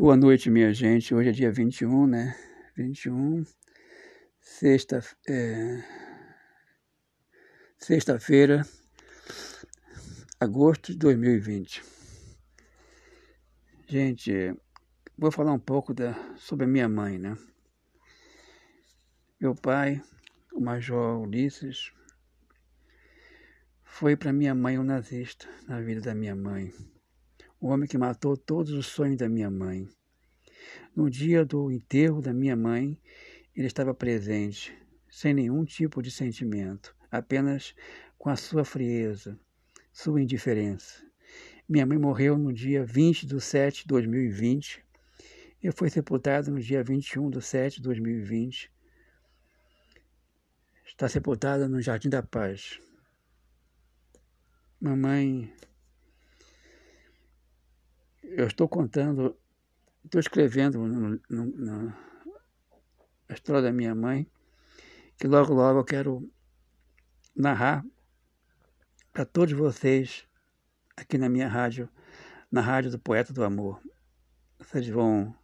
Boa noite, minha gente. Hoje é dia 21, né? 21, sexta, é, sexta-feira, agosto de 2020. Gente, vou falar um pouco da, sobre a minha mãe, né? Meu pai, o Major Ulisses, foi para minha mãe um nazista na vida da minha mãe o homem que matou todos os sonhos da minha mãe. No dia do enterro da minha mãe, ele estava presente, sem nenhum tipo de sentimento, apenas com a sua frieza, sua indiferença. Minha mãe morreu no dia 20 de 7 de 2020 e foi sepultada no dia 21 de 7 de 2020. Está sepultada no Jardim da Paz. Mamãe eu estou contando, estou escrevendo no, no, no, a história da minha mãe, que logo, logo eu quero narrar para todos vocês aqui na minha rádio, na rádio do Poeta do Amor. Vocês vão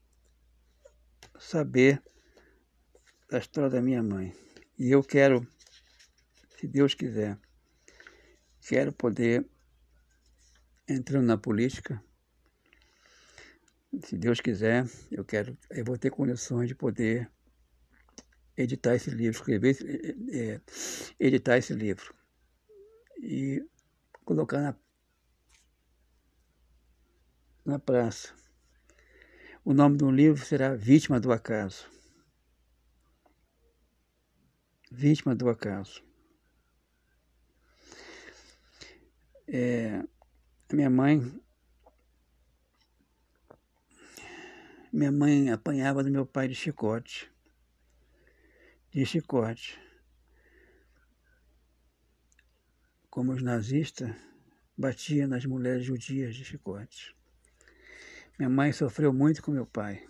saber da história da minha mãe. E eu quero, se Deus quiser, quero poder entrando na política se Deus quiser, eu quero, eu vou ter condições de poder editar esse livro, escrever, é, editar esse livro e colocar na, na praça. O nome do livro será Vítima do Acaso. Vítima do Acaso. É, a minha mãe Minha mãe apanhava do meu pai de chicote. De chicote. Como os nazistas batiam nas mulheres judias de chicote. Minha mãe sofreu muito com meu pai.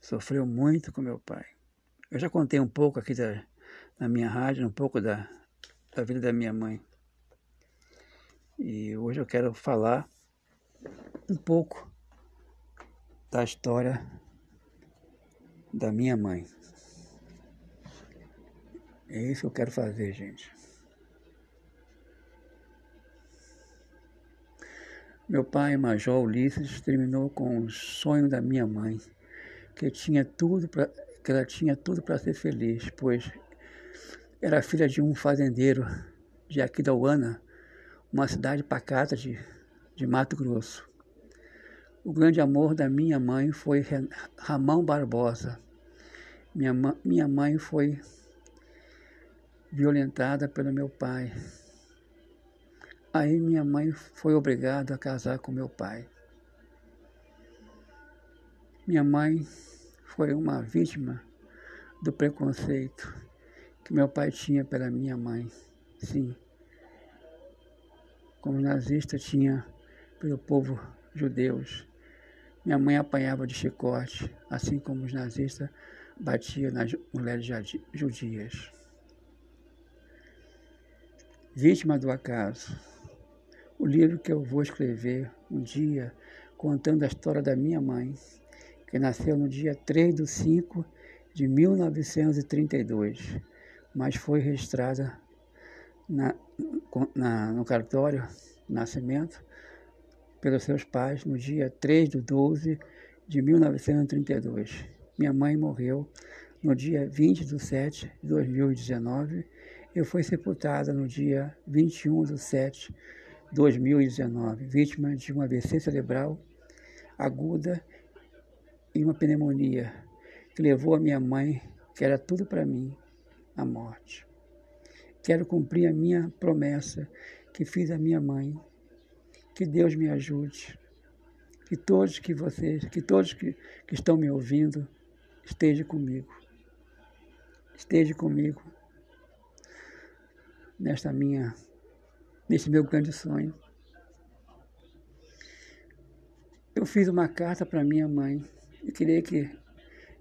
Sofreu muito com meu pai. Eu já contei um pouco aqui da, na minha rádio, um pouco da, da vida da minha mãe. E hoje eu quero falar um pouco da história da minha mãe. É isso que eu quero fazer, gente. Meu pai, Major Ulisses, terminou com o sonho da minha mãe, que tinha tudo para que ela tinha tudo para ser feliz, pois era filha de um fazendeiro de Aquidauana, uma cidade pacata de, de Mato Grosso. O grande amor da minha mãe foi Ramão Barbosa. Minha, minha mãe foi violentada pelo meu pai. Aí minha mãe foi obrigada a casar com meu pai. Minha mãe foi uma vítima do preconceito que meu pai tinha pela minha mãe. Sim. Como nazista tinha pelo povo judeus. Minha mãe apanhava de chicote, assim como os nazistas batiam nas mulheres judias. Vítima do acaso. O livro que eu vou escrever um dia contando a história da minha mãe, que nasceu no dia 3 de 5 de 1932, mas foi registrada na, na, no cartório Nascimento pelos seus pais no dia 3 de 12 de 1932. Minha mãe morreu no dia 20 de 7 de 2019 e foi sepultada no dia 21 de 7 de 2019, vítima de um AVC cerebral aguda e uma pneumonia que levou a minha mãe, que era tudo para mim, à morte. Quero cumprir a minha promessa que fiz à minha mãe que Deus me ajude. Que todos que vocês, que todos que, que estão me ouvindo, estejam comigo. Esteja comigo nesta minha, nesse meu grande sonho. Eu fiz uma carta para minha mãe. Eu queria que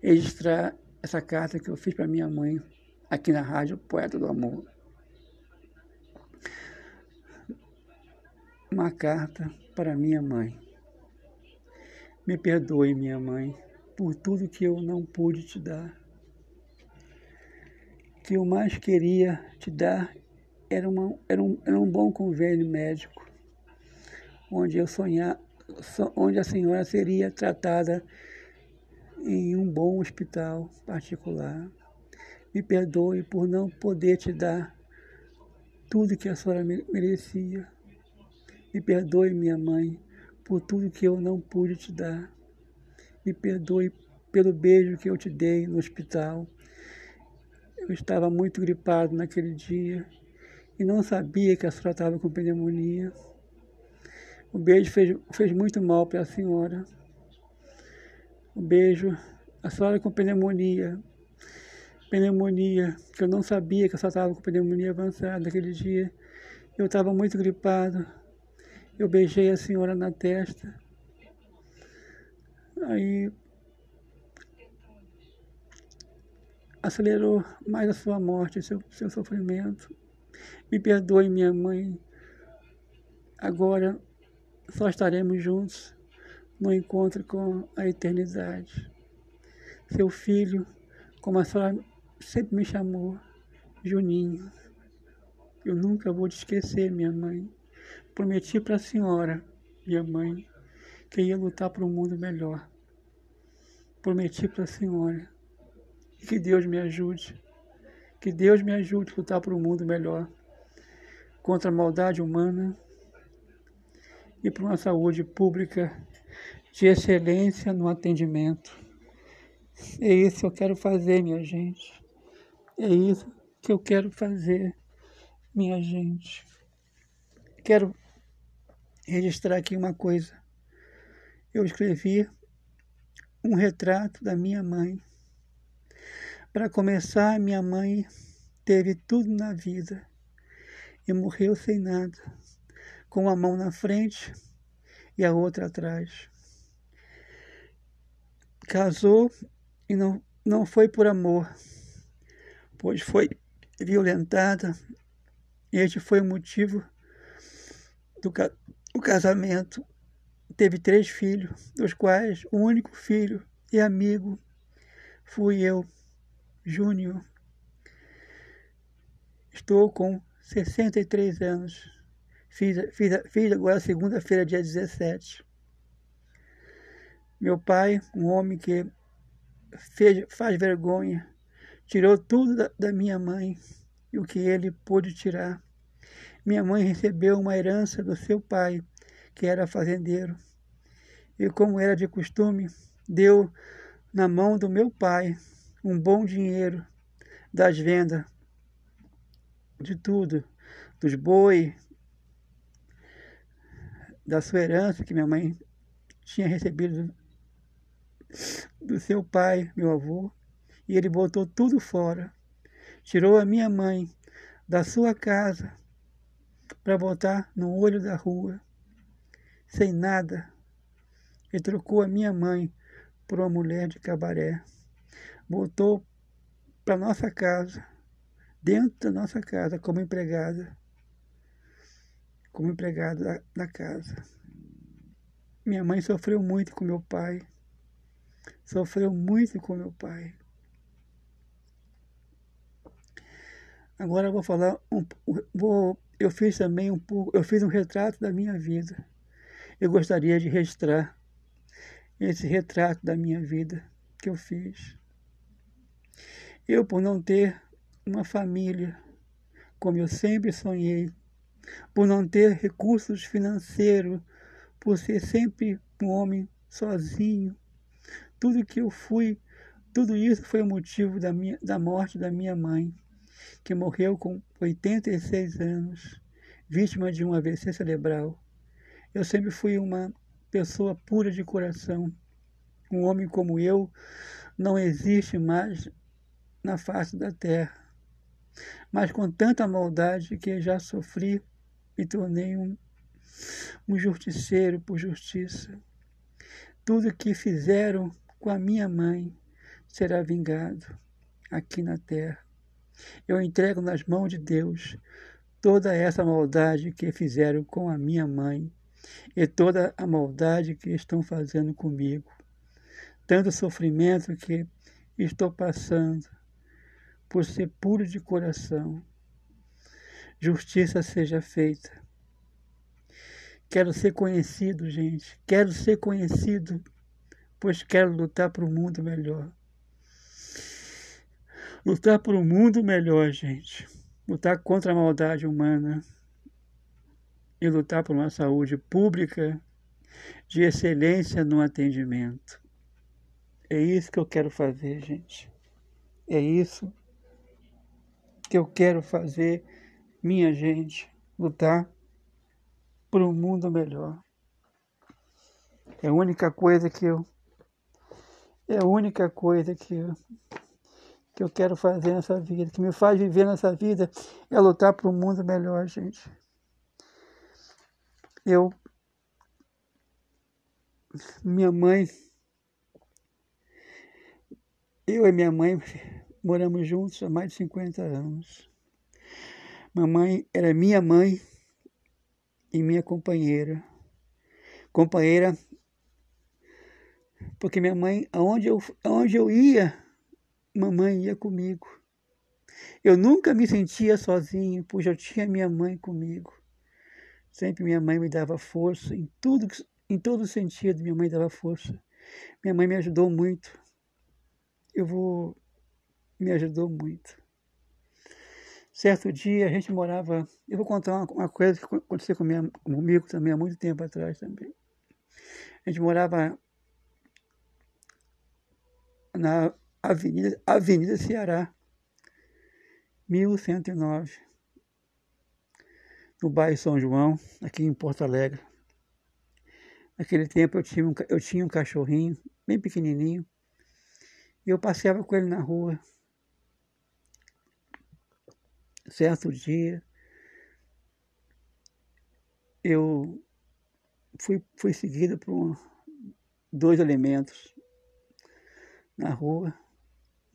registrar essa carta que eu fiz para minha mãe aqui na rádio Poeta do Amor. Uma carta para minha mãe. Me perdoe, minha mãe, por tudo que eu não pude te dar. Que eu mais queria te dar era, uma, era, um, era um bom convênio médico, onde eu sonhar, onde a senhora seria tratada em um bom hospital particular. Me perdoe por não poder te dar tudo que a senhora merecia. Me perdoe, minha mãe, por tudo que eu não pude te dar. Me perdoe pelo beijo que eu te dei no hospital. Eu estava muito gripado naquele dia e não sabia que a senhora estava com pneumonia. O beijo fez, fez muito mal para a senhora. O beijo, a senhora com pneumonia. Pneumonia, que eu não sabia que a senhora estava com pneumonia avançada naquele dia. Eu estava muito gripado. Eu beijei a senhora na testa. Aí acelerou mais a sua morte, seu, seu sofrimento. Me perdoe, minha mãe. Agora só estaremos juntos no encontro com a eternidade. Seu filho, como a senhora sempre me chamou, Juninho. Eu nunca vou te esquecer, minha mãe. Prometi para a senhora, minha mãe, que ia lutar por um mundo melhor. Prometi para a senhora. E que Deus me ajude. Que Deus me ajude a lutar por um mundo melhor. Contra a maldade humana e por uma saúde pública de excelência no atendimento. É isso que eu quero fazer, minha gente. É isso que eu quero fazer, minha gente. Quero registrar aqui uma coisa. Eu escrevi um retrato da minha mãe. Para começar, minha mãe teve tudo na vida e morreu sem nada, com uma mão na frente e a outra atrás. Casou e não, não foi por amor, pois foi violentada. Este foi o motivo do, o casamento teve três filhos, dos quais o único filho e amigo fui eu, Júnior. Estou com 63 anos. Fiz, fiz, fiz agora segunda-feira, dia 17. Meu pai, um homem que fez, faz vergonha, tirou tudo da, da minha mãe e o que ele pôde tirar minha mãe recebeu uma herança do seu pai, que era fazendeiro. E, como era de costume, deu na mão do meu pai um bom dinheiro das vendas de tudo, dos boi, da sua herança que minha mãe tinha recebido do seu pai, meu avô, e ele botou tudo fora. Tirou a minha mãe da sua casa para botar no olho da rua, sem nada, e trocou a minha mãe por uma mulher de cabaré. Voltou para nossa casa, dentro da nossa casa, como empregada, como empregada da, da casa. Minha mãe sofreu muito com meu pai, sofreu muito com meu pai. Agora eu vou falar, um, vou eu fiz também um pouco, eu fiz um retrato da minha vida. Eu gostaria de registrar esse retrato da minha vida que eu fiz. Eu, por não ter uma família, como eu sempre sonhei, por não ter recursos financeiros, por ser sempre um homem sozinho, tudo que eu fui, tudo isso foi o motivo da, minha, da morte da minha mãe que morreu com 86 anos, vítima de um AVC cerebral. Eu sempre fui uma pessoa pura de coração. Um homem como eu não existe mais na face da terra. Mas com tanta maldade que já sofri, me tornei um, um justiceiro por justiça. Tudo que fizeram com a minha mãe será vingado aqui na terra. Eu entrego nas mãos de Deus toda essa maldade que fizeram com a minha mãe e toda a maldade que estão fazendo comigo, tanto sofrimento que estou passando, por ser puro de coração. Justiça seja feita. Quero ser conhecido, gente. Quero ser conhecido, pois quero lutar para um mundo melhor. Lutar por um mundo melhor, gente. Lutar contra a maldade humana e lutar por uma saúde pública de excelência no atendimento. É isso que eu quero fazer, gente. É isso que eu quero fazer, minha gente, lutar por um mundo melhor. É a única coisa que eu é a única coisa que eu, que eu quero fazer nessa vida, que me faz viver nessa vida, é lutar por um mundo melhor, gente. Eu minha mãe eu e minha mãe moramos juntos há mais de 50 anos. Mamãe era minha mãe e minha companheira. Companheira, porque minha mãe, aonde eu, aonde eu ia, mamãe ia comigo. Eu nunca me sentia sozinho, pois eu tinha minha mãe comigo. Sempre minha mãe me dava força, em tudo, em todo sentido, minha mãe dava força. Minha mãe me ajudou muito. Eu vou me ajudou muito. Certo dia a gente morava. Eu vou contar uma, uma coisa que aconteceu minha, comigo também há muito tempo atrás também. A gente morava na Avenida, Avenida Ceará, 1109, no bairro São João, aqui em Porto Alegre. Naquele tempo eu tinha um, eu tinha um cachorrinho bem pequenininho e eu passeava com ele na rua certo dia, eu fui, fui seguido por dois elementos na rua,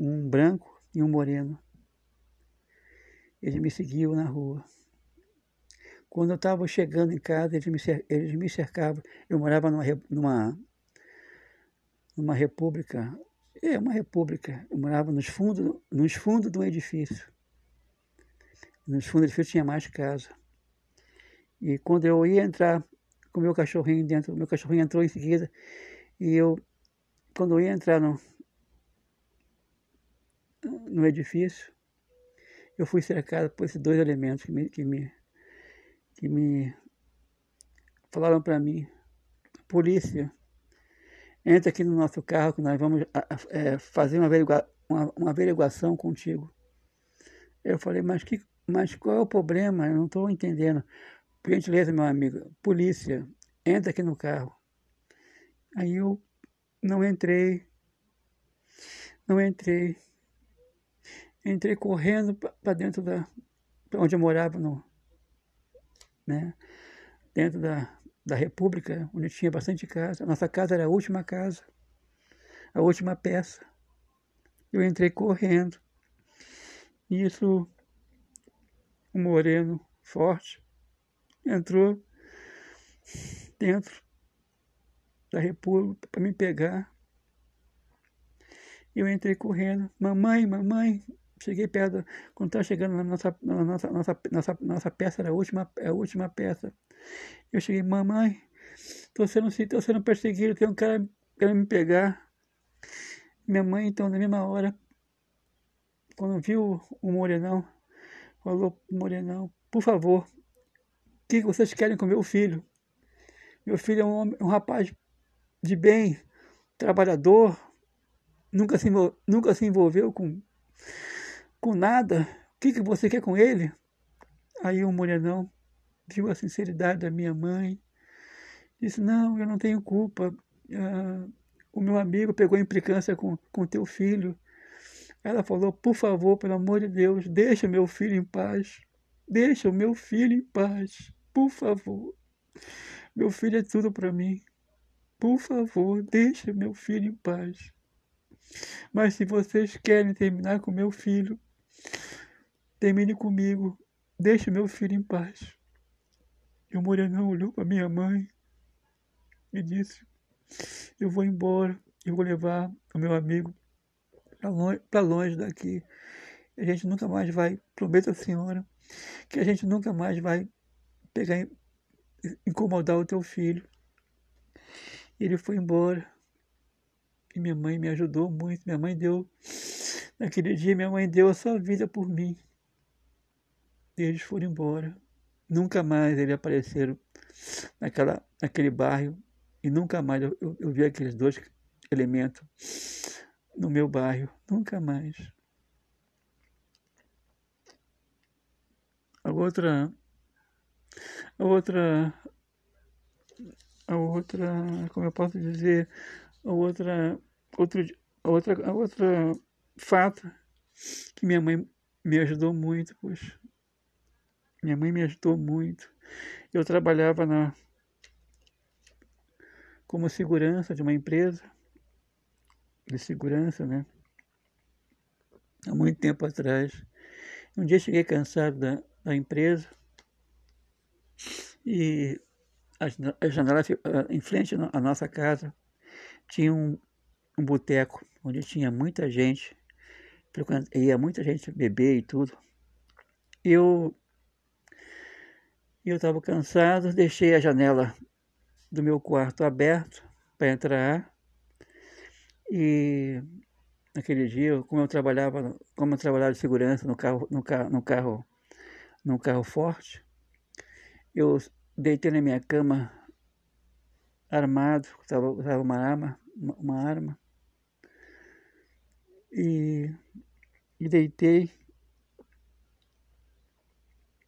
um branco e um moreno. Ele me seguiu na rua. Quando eu estava chegando em casa, eles me, eles me cercavam. Eu morava numa, numa, numa república, é uma república. Eu morava nos fundos, nos fundos de um edifício. Nos fundos do edifício tinha mais casa. E quando eu ia entrar com o meu cachorrinho dentro, meu cachorrinho entrou em seguida, e eu, quando eu ia entrar no, no edifício, eu fui cercado por esses dois elementos que me, que me, que me falaram para mim, polícia, entra aqui no nosso carro que nós vamos é, fazer uma, averigua, uma, uma averiguação contigo. Eu falei, mas que, mas qual é o problema? Eu não estou entendendo. Por gentileza, meu amigo, polícia, entra aqui no carro. Aí eu não entrei, não entrei. Entrei correndo para dentro da. Onde eu morava, no, né? dentro da, da República, onde tinha bastante casa. Nossa casa era a última casa, a última peça. Eu entrei correndo. Isso um moreno forte, entrou dentro da República para me pegar. Eu entrei correndo, mamãe, mamãe, cheguei perto, quando estava chegando na nossa, na nossa, nossa, nossa, nossa peça, era a última, a última peça. Eu cheguei, mamãe, estou sendo, tô sendo perseguido, tem um cara querendo me pegar. Minha mãe, então, na mesma hora, quando viu o morenão, falou Morenão, por favor, o que vocês querem com meu filho? Meu filho é um, homem, um rapaz de bem, trabalhador, nunca se, nunca se envolveu com, com nada. O que, que você quer com ele? Aí o Morenão viu a sinceridade da minha mãe, disse, não, eu não tenho culpa. Ah, o meu amigo pegou implicância com, com teu filho. Ela falou: Por favor, pelo amor de Deus, deixa meu filho em paz. Deixa o meu filho em paz. Por favor. Meu filho é tudo para mim. Por favor, deixa meu filho em paz. Mas se vocês querem terminar com meu filho, termine comigo. Deixe meu filho em paz. E o Morenão olhou para minha mãe e disse: Eu vou embora, eu vou levar o meu amigo para longe, longe daqui. A gente nunca mais vai, prometo à senhora, que a gente nunca mais vai pegar, incomodar o teu filho. E ele foi embora. E minha mãe me ajudou muito. Minha mãe deu, naquele dia, minha mãe deu a sua vida por mim. E eles foram embora. Nunca mais eles apareceram naquela, naquele bairro e nunca mais eu, eu, eu vi aqueles dois elementos no meu bairro. Nunca mais. A outra. A outra. A outra. Como eu posso dizer? A outra. Outro, a outra, a outra fato que minha mãe me ajudou muito, poxa. Minha mãe me ajudou muito. Eu trabalhava na como segurança de uma empresa de segurança, né? Há muito tempo atrás. Um dia cheguei cansado da, da empresa e a, janela em frente à nossa casa tinha um, um boteco onde tinha muita gente, ia muita gente beber e tudo. Eu eu estava cansado, deixei a janela do meu quarto aberto para entrar e naquele dia, como eu trabalhava, como eu trabalhava de segurança no carro, no carro, no carro, no carro forte, eu deitei na minha cama armado, estava usava uma arma, uma, uma arma e, e deitei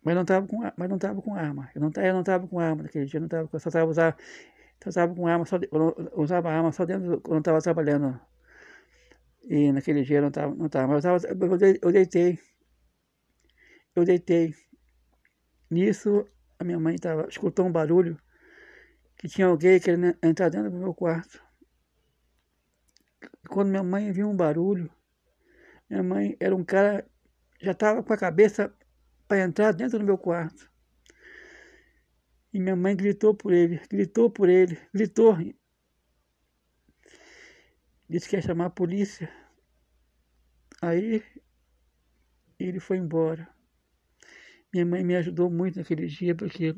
mas não estava com, mas não tava com arma. Eu não, eu não estava com arma naquele dia, eu não tava, eu só estava usando, só estava com arma, só, eu usava arma só dentro quando estava trabalhando. E naquele dia eu não estava, não tava, mas eu, tava, eu deitei. Eu deitei. Nisso, a minha mãe tava, escutou um barulho que tinha alguém querendo entrar dentro do meu quarto. Quando minha mãe viu um barulho, minha mãe era um cara, já estava com a cabeça para entrar dentro do meu quarto. E minha mãe gritou por ele, gritou por ele, gritou. Disse que ia chamar a polícia. Aí ele foi embora. Minha mãe me ajudou muito naquele dia, porque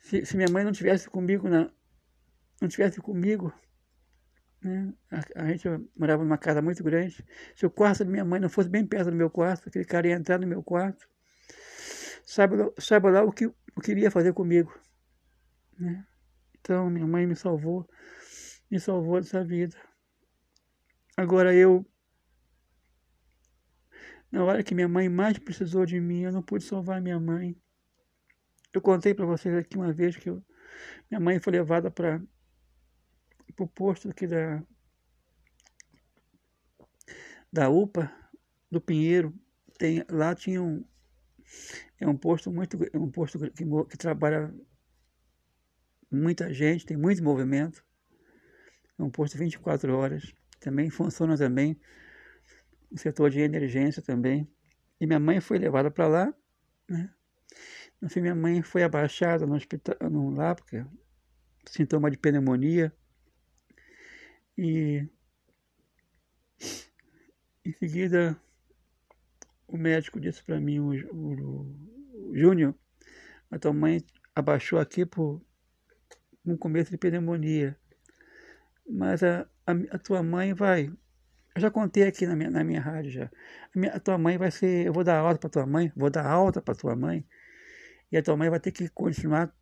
se, se minha mãe não tivesse comigo, na, não tivesse comigo, né, a, a, gente morava numa casa muito grande. Se o quarto da minha mãe não fosse bem perto do meu quarto, aquele cara ia entrar no meu quarto sabe, sabe lá o que, o que iria fazer comigo. Né? Então, minha mãe me salvou, me salvou dessa vida. Agora eu, na hora que minha mãe mais precisou de mim, eu não pude salvar minha mãe. Eu contei para vocês aqui uma vez que eu, minha mãe foi levada para o posto aqui da, da UPA, do Pinheiro. Tem, lá tinha um, é um posto muito, é um posto que, que trabalha muita gente, tem muito movimento. É um posto 24 horas. Também funciona também o setor de emergência também. E minha mãe foi levada para lá, né? No fim, minha mãe foi abaixada no hospital, no, lá, porque sintoma de pneumonia. E em seguida o médico disse para mim, o, o, o Júnior, a tua mãe abaixou aqui por um começo de pneumonia. Mas a, a, a, tua mãe vai. Eu já contei aqui na minha, na minha rádio já. A, minha, a tua mãe vai ser. Eu vou dar alta para tua mãe, vou dar alta para tua mãe. E a tua mãe vai ter que continuar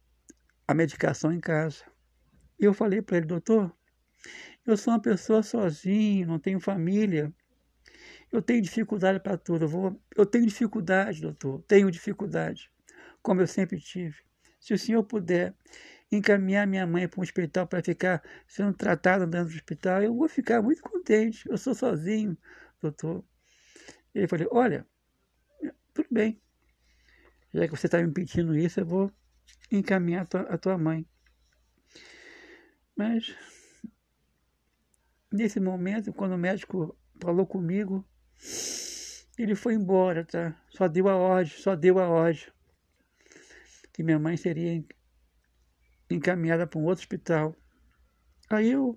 a medicação em casa. E eu falei para ele, doutor, eu sou uma pessoa sozinho, não tenho família. Eu tenho dificuldade para tudo. Eu, vou, eu tenho dificuldade, doutor. Tenho dificuldade, como eu sempre tive. Se o senhor puder encaminhar minha mãe para um hospital para ficar sendo tratada dentro do hospital, eu vou ficar muito contente. Eu sou sozinho, doutor. Ele falou: Olha, tudo bem. Já que você está me pedindo isso, eu vou encaminhar a tua, a tua mãe. Mas, nesse momento, quando o médico falou comigo, ele foi embora, tá? Só deu a ordem, só deu a ordem. Que minha mãe seria encaminhada para um outro hospital. Aí eu,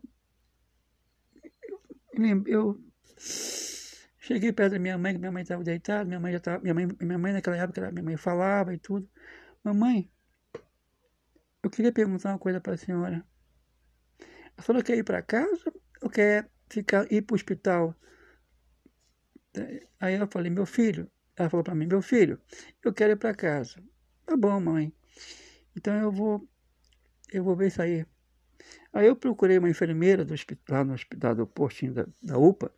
eu, cheguei perto da minha mãe, que minha mãe estava deitada, minha mãe já minha mãe, minha mãe naquela época, minha mãe falava e tudo. Mamãe, eu queria perguntar uma coisa para a senhora. A senhora quer ir para casa ou quer ficar, ir para o hospital? Aí eu falei, meu filho, ela falou para mim, meu filho, eu quero ir para casa. Tá bom, mãe. Então eu vou, eu vou ver isso aí. Aí eu procurei uma enfermeira do hospital, no hospital do postinho da, da UPA,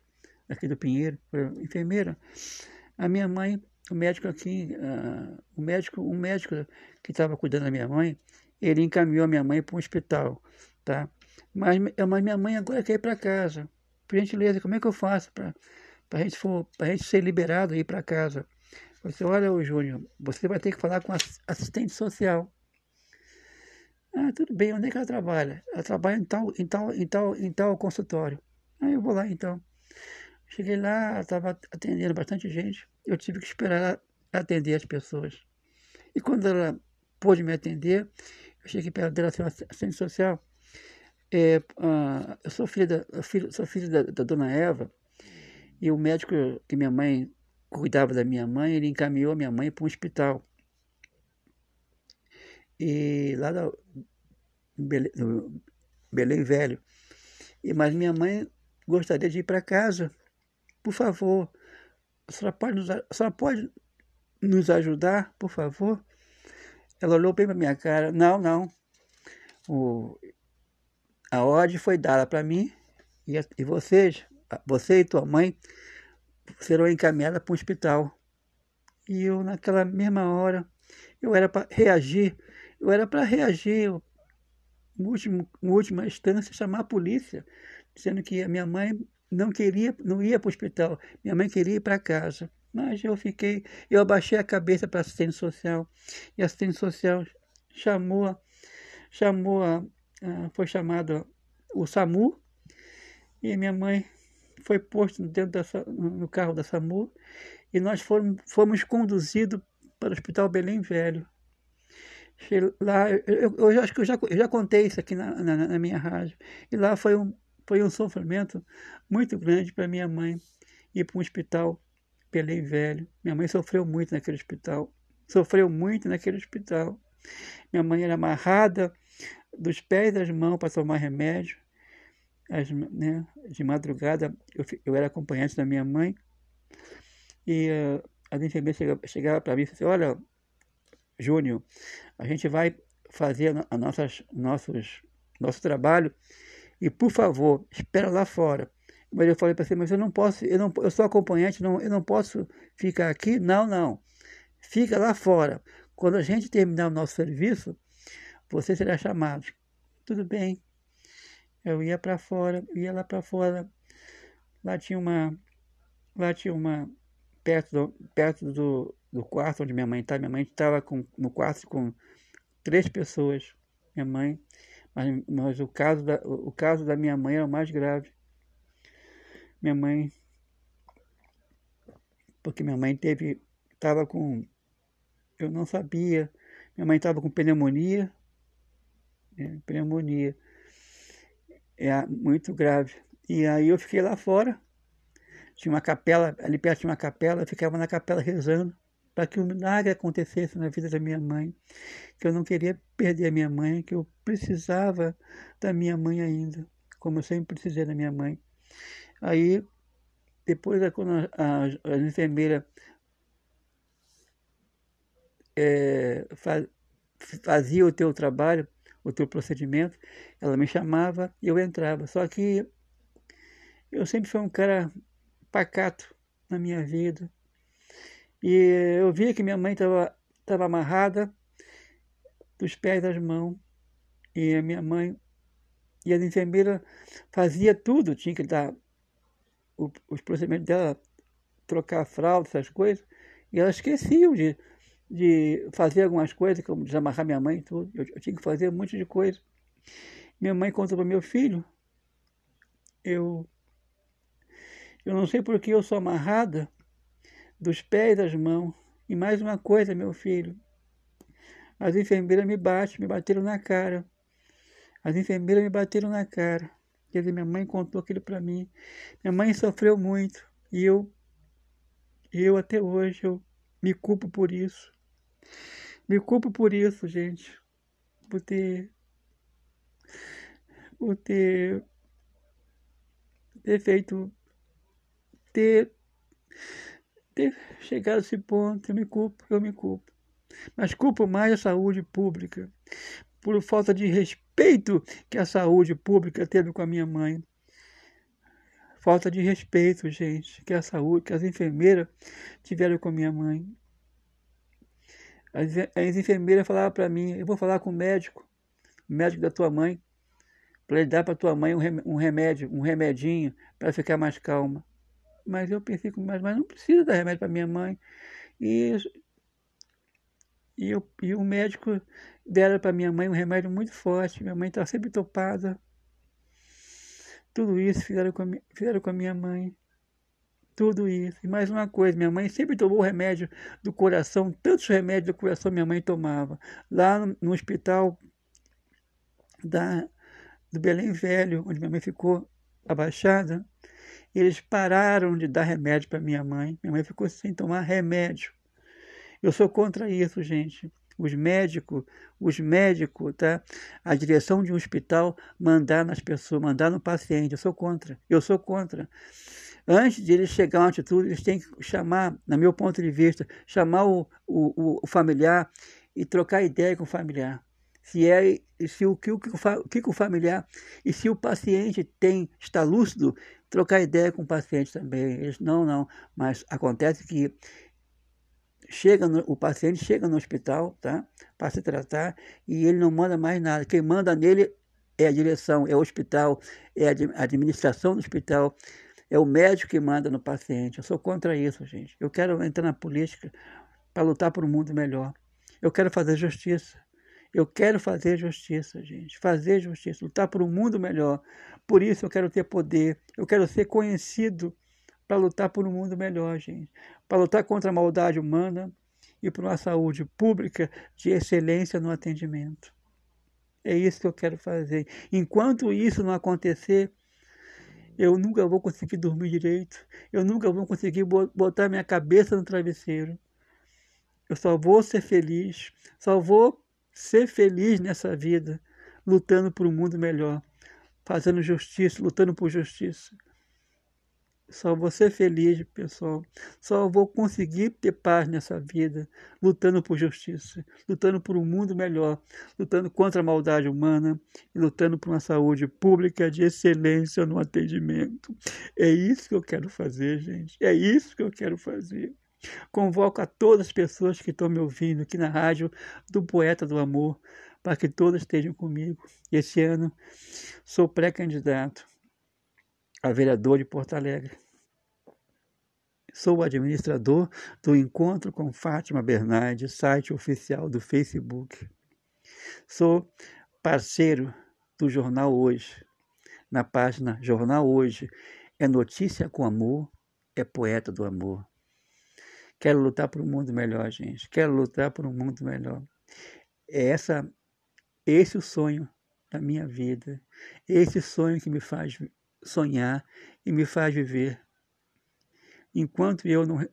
aqui do Pinheiro, enfermeira. A minha mãe, o médico aqui, uh, o médico, um médico que estava cuidando da minha mãe, ele encaminhou a minha mãe para um hospital, tá? Mas, mas minha mãe agora quer ir para casa. Por gentileza, como é que eu faço para a gente, for, gente ser liberado e ir para casa? Eu disse, olha, Júnior, você vai ter que falar com assistente social. Ah, tudo bem, onde é que ela trabalha? Ela trabalha em tal, em tal, em tal, em tal consultório. Ah, eu vou lá então. Cheguei lá, ela estava atendendo bastante gente. Eu tive que esperar atender as pessoas. E quando ela pôde me atender, eu cheguei perto dela, assim, assistente social. É, uh, eu sou filho da, filho, sou da, da, dona Eva, e o médico que minha mãe cuidava da minha mãe, ele encaminhou a minha mãe para um hospital. E lá no Belém, no Belém Velho. E, mas minha mãe gostaria de ir para casa. Por favor, a senhora pode nos, a senhora pode nos ajudar, por favor? Ela olhou bem para minha cara. Não, não. O, a ordem foi dada para mim e, e vocês, você e tua mãe, serão encaminhadas para um hospital. E eu, naquela mesma hora, eu era para reagir, eu era para reagir, em último, em última instância, chamar a polícia, dizendo que a minha mãe não queria, não ia para o hospital, minha mãe queria ir para casa. Mas eu fiquei, eu abaixei a cabeça para a assistente social, e a assistente social chamou, chamou a, foi chamado o SAMU, e minha mãe foi posto dentro da, no carro da SAMU, e nós fomos, fomos conduzidos para o Hospital Belém Velho. Lá, eu, eu, acho que eu já, eu já contei isso aqui na, na, na minha rádio, e lá foi um, foi um sofrimento muito grande para minha mãe ir para um hospital Belém Velho. Minha mãe sofreu muito naquele hospital. Sofreu muito naquele hospital. Minha mãe era amarrada dos pés das mãos para tomar remédio. As, né, de madrugada, eu, eu era acompanhante da minha mãe. E uh, as enfermeiras chegavam chegava para mim e falavam assim, olha, Júnior, a gente vai fazer a nossas, nossos, nosso trabalho e, por favor, espera lá fora. Mas eu falei para você, mas eu não posso, eu, não, eu sou acompanhante, não, eu não posso ficar aqui? Não, não. Fica lá fora. Quando a gente terminar o nosso serviço, você será chamado. Tudo bem. Eu ia para fora, ia lá para fora. Lá tinha uma, lá tinha uma, perto do, perto do, do quarto onde minha mãe estava. Minha mãe estava no quarto com três pessoas. Minha mãe, mas, mas o, caso da, o caso da minha mãe era o mais grave. Minha mãe, porque minha mãe teve, estava com, eu não sabia, minha mãe estava com pneumonia, pneumonia, é muito grave. E aí eu fiquei lá fora, tinha uma capela, ali perto tinha uma capela, eu ficava na capela rezando para que um milagre acontecesse na vida da minha mãe, que eu não queria perder a minha mãe, que eu precisava da minha mãe ainda, como eu sempre precisei da minha mãe. Aí, depois, quando a, a, a enfermeira é, faz, fazia o teu trabalho, o teu procedimento, ela me chamava e eu entrava. Só que eu sempre fui um cara pacato na minha vida. E eu via que minha mãe estava tava amarrada dos pés das mãos. E a minha mãe e a enfermeira fazia tudo, tinha que dar o, os procedimentos dela, trocar a fralda, essas coisas, e elas esqueciam de, de fazer algumas coisas, como desamarrar minha mãe e tudo. Eu, eu tinha que fazer um monte de coisa. Minha mãe contou para meu filho, eu, eu não sei porque eu sou amarrada dos pés das mãos. E mais uma coisa, meu filho, as enfermeiras me batem, me bateram na cara. As enfermeiras me bateram na cara. Quer dizer, minha mãe contou aquilo para mim. Minha mãe sofreu muito e eu, eu até hoje, eu me culpo por isso. Me culpo por isso, gente. Por ter, por ter, ter feito, ter, ter chegado a esse ponto. Eu me culpo, eu me culpo. Mas culpo mais a saúde pública por falta de respeito que a saúde pública teve com a minha mãe. Falta de respeito, gente, que a saúde, que as enfermeiras tiveram com a minha mãe. As, as enfermeiras falavam para mim, eu vou falar com o médico, o médico da tua mãe, para ele dar para tua mãe um remédio, um remedinho, para ficar mais calma. Mas eu pensei, mas, mas não precisa dar remédio para minha mãe. E e, eu, e o médico deram para minha mãe um remédio muito forte. Minha mãe está sempre topada. Tudo isso fizeram com, a, fizeram com a minha mãe. Tudo isso. E mais uma coisa, minha mãe sempre tomou remédio do coração, tantos remédios do coração minha mãe tomava. Lá no, no hospital da, do Belém Velho, onde minha mãe ficou abaixada, eles pararam de dar remédio para minha mãe. Minha mãe ficou sem tomar remédio. Eu sou contra isso, gente. Os médicos, os médicos, tá? A direção de um hospital mandar nas pessoas, mandar no paciente. Eu sou contra. Eu sou contra. Antes de eles chegar a uma atitude, eles têm que chamar, na meu ponto de vista, chamar o, o, o familiar e trocar ideia com o familiar. Se é se o que o que o familiar e se o paciente tem está lúcido, trocar ideia com o paciente também. Eles não, não, mas acontece que chega no, o paciente chega no hospital tá, para se tratar e ele não manda mais nada. Quem manda nele é a direção, é o hospital, é a administração do hospital, é o médico que manda no paciente. Eu sou contra isso, gente. Eu quero entrar na política para lutar por um mundo melhor. Eu quero fazer justiça. Eu quero fazer justiça, gente. Fazer justiça, lutar por um mundo melhor. Por isso eu quero ter poder. Eu quero ser conhecido para lutar por um mundo melhor, gente, para lutar contra a maldade humana e por uma saúde pública de excelência no atendimento. É isso que eu quero fazer. Enquanto isso não acontecer, eu nunca vou conseguir dormir direito, eu nunca vou conseguir botar minha cabeça no travesseiro. Eu só vou ser feliz, só vou ser feliz nessa vida, lutando por um mundo melhor, fazendo justiça, lutando por justiça. Só vou ser feliz, pessoal. Só vou conseguir ter paz nessa vida, lutando por justiça, lutando por um mundo melhor, lutando contra a maldade humana e lutando por uma saúde pública de excelência no atendimento. É isso que eu quero fazer, gente. É isso que eu quero fazer. Convoco a todas as pessoas que estão me ouvindo aqui na rádio do Poeta do Amor, para que todas estejam comigo. Esse ano sou pré-candidato a vereador de Porto Alegre. Sou o administrador do Encontro com Fátima Bernardes, site oficial do Facebook. Sou parceiro do Jornal Hoje. Na página Jornal Hoje é notícia com amor, é poeta do amor. Quero lutar por um mundo melhor, gente. Quero lutar por um mundo melhor. É essa, esse o sonho da minha vida. Esse sonho que me faz sonhar e me faz viver. Enquanto eu não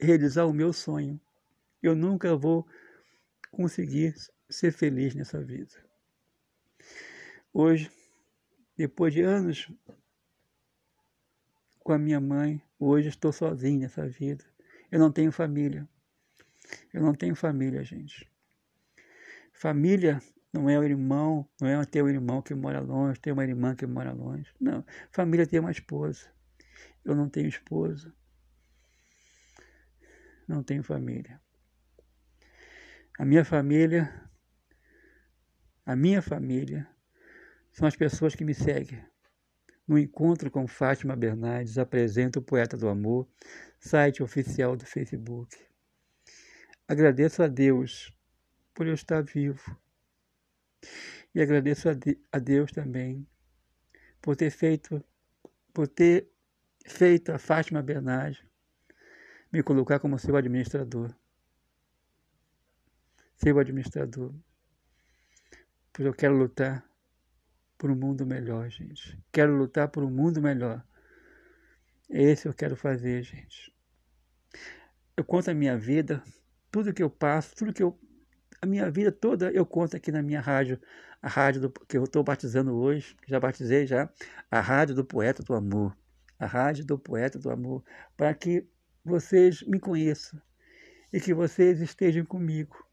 realizar o meu sonho, eu nunca vou conseguir ser feliz nessa vida. Hoje, depois de anos com a minha mãe, hoje estou sozinho nessa vida. Eu não tenho família. Eu não tenho família, gente. Família não é o irmão, não é ter um irmão que mora longe, ter uma irmã que mora longe. Não. Família tem uma esposa. Eu não tenho esposa. Não tenho família. A minha família, a minha família, são as pessoas que me seguem. No encontro com Fátima Bernardes, apresento o Poeta do Amor, site oficial do Facebook. Agradeço a Deus por eu estar vivo e agradeço a Deus também por ter feito, por ter feito a Fátima Bernardes me colocar como seu administrador. Seu administrador. Pois eu quero lutar por um mundo melhor, gente. Quero lutar por um mundo melhor. Esse eu quero fazer, gente. Eu conto a minha vida, tudo que eu passo, tudo que eu. A minha vida toda eu conto aqui na minha rádio, a rádio do, que eu estou batizando hoje, já batizei já, a rádio do poeta do amor. A rádio do poeta do amor, para que vocês me conheçam e que vocês estejam comigo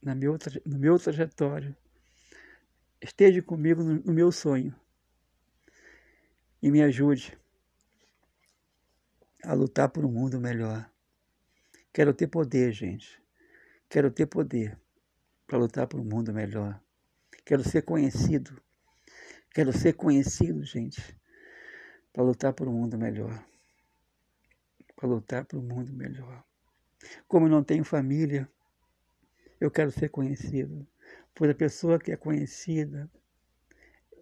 na meu, no meu trajetório. Esteja comigo no, no meu sonho e me ajude a lutar por um mundo melhor. Quero ter poder, gente. Quero ter poder para lutar por um mundo melhor. Quero ser conhecido. Quero ser conhecido, gente, para lutar por um mundo melhor. Para lutar por um mundo melhor. Como eu não tenho família, eu quero ser conhecido. Pois a pessoa que é conhecida,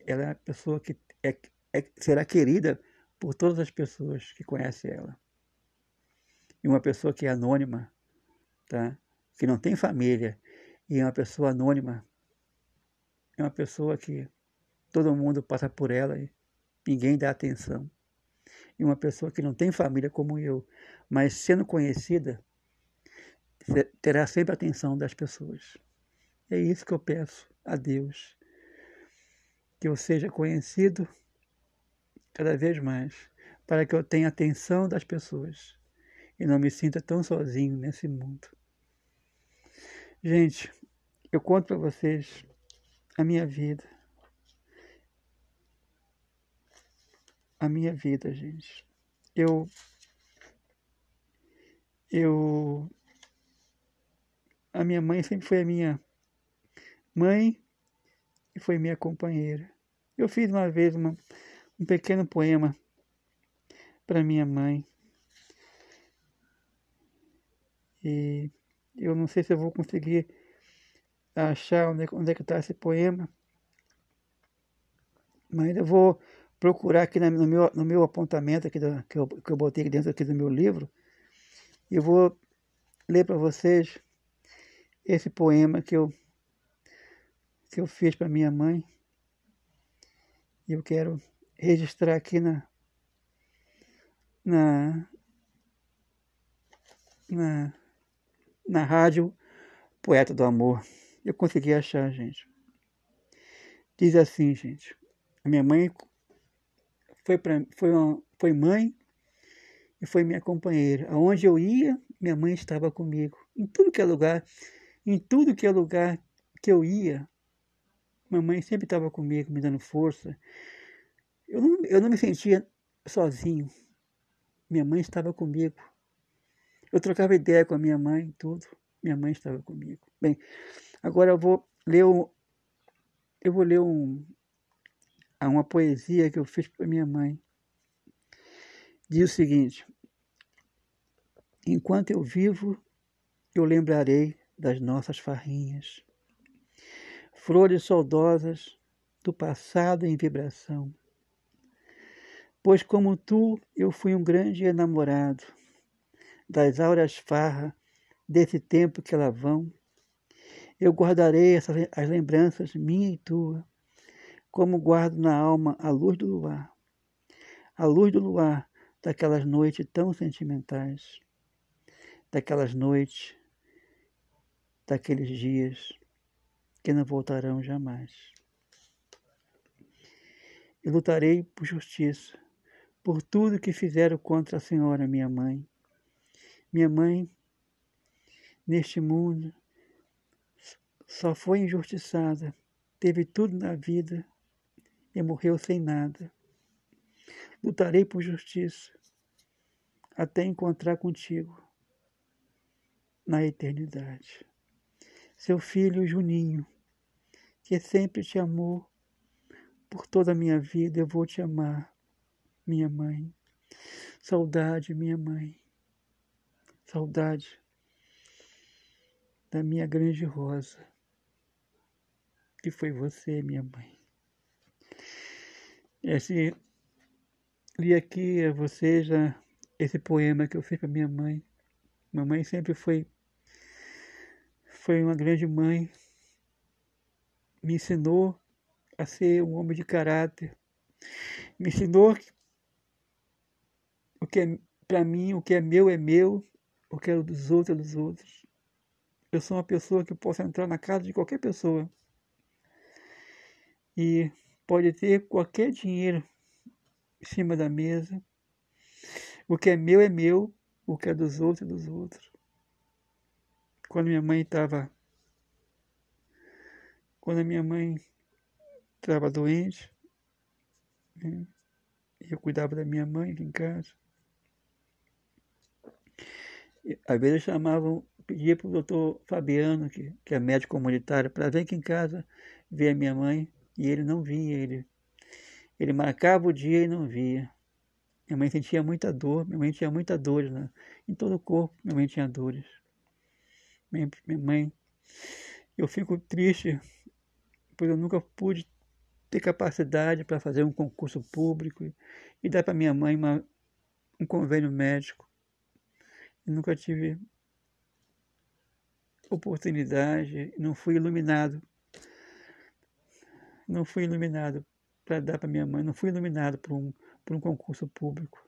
ela é a pessoa que é, é, será querida por todas as pessoas que conhecem ela. E uma pessoa que é anônima, tá? Que não tem família, e é uma pessoa anônima, é uma pessoa que todo mundo passa por ela e ninguém dá atenção. E uma pessoa que não tem família como eu, mas sendo conhecida, terá sempre a atenção das pessoas. É isso que eu peço a Deus. Que eu seja conhecido cada vez mais, para que eu tenha atenção das pessoas e não me sinta tão sozinho nesse mundo. Gente, eu conto para vocês a minha vida. A minha vida, gente. Eu eu a minha mãe sempre foi a minha mãe e foi minha companheira. Eu fiz uma vez uma, um pequeno poema para minha mãe. E eu não sei se eu vou conseguir achar onde, onde é que está esse poema. Mas eu vou procurar aqui no meu, no meu apontamento aqui do, que, eu, que eu botei aqui dentro aqui do meu livro. E eu vou ler para vocês esse poema que eu, que eu fiz para minha mãe. E eu quero registrar aqui na, na, na, na rádio Poeta do Amor. Eu consegui achar, gente. Diz assim, gente. A minha mãe foi, pra, foi, uma, foi mãe e foi minha companheira. Aonde eu ia, minha mãe estava comigo. Em tudo que é lugar em tudo que é lugar que eu ia, mamãe sempre estava comigo, me dando força. Eu não, eu não me sentia sozinho. Minha mãe estava comigo. Eu trocava ideia com a minha mãe, tudo. Minha mãe estava comigo. Bem, agora eu vou ler um, eu vou ler um, uma poesia que eu fiz para minha mãe. Diz o seguinte: Enquanto eu vivo, eu lembrarei das nossas farrinhas. Flores saudosas do passado em vibração. Pois como tu, eu fui um grande enamorado das auras farras desse tempo que lá vão. Eu guardarei essas, as lembranças minha e tua, como guardo na alma a luz do luar, a luz do luar daquelas noites tão sentimentais, daquelas noites daqueles dias que não voltarão jamais. E lutarei por justiça, por tudo que fizeram contra a Senhora, minha mãe. Minha mãe, neste mundo, só foi injustiçada, teve tudo na vida e morreu sem nada. Lutarei por justiça até encontrar contigo na eternidade seu filho Juninho, que sempre te amou. Por toda a minha vida eu vou te amar, minha mãe. Saudade, minha mãe. Saudade da minha grande rosa, que foi você, minha mãe. Esse, li aqui a você já esse poema que eu fiz para minha mãe. Mamãe sempre foi foi uma grande mãe me ensinou a ser um homem de caráter, me ensinou que o que é para mim, o que é meu é meu, o que é dos outros dos outros. Eu sou uma pessoa que posso entrar na casa de qualquer pessoa e pode ter qualquer dinheiro em cima da mesa. O que é meu é meu, o que é dos outros é dos outros. Quando minha mãe estava. Quando a minha mãe estava doente, né, eu cuidava da minha mãe em casa. Às vezes chamavam, pedia para o doutor Fabiano, que, que é médico comunitário, para vir aqui em casa ver a minha mãe, e ele não vinha, ele, ele marcava o dia e não via. Minha mãe sentia muita dor, minha mãe tinha muita dor né? em todo o corpo, minha mãe tinha dores. Minha, minha mãe, eu fico triste, pois eu nunca pude ter capacidade para fazer um concurso público e dar para minha mãe uma, um convênio médico. Nunca tive oportunidade, não fui iluminado. Não fui iluminado para dar para minha mãe, não fui iluminado por um por um concurso público.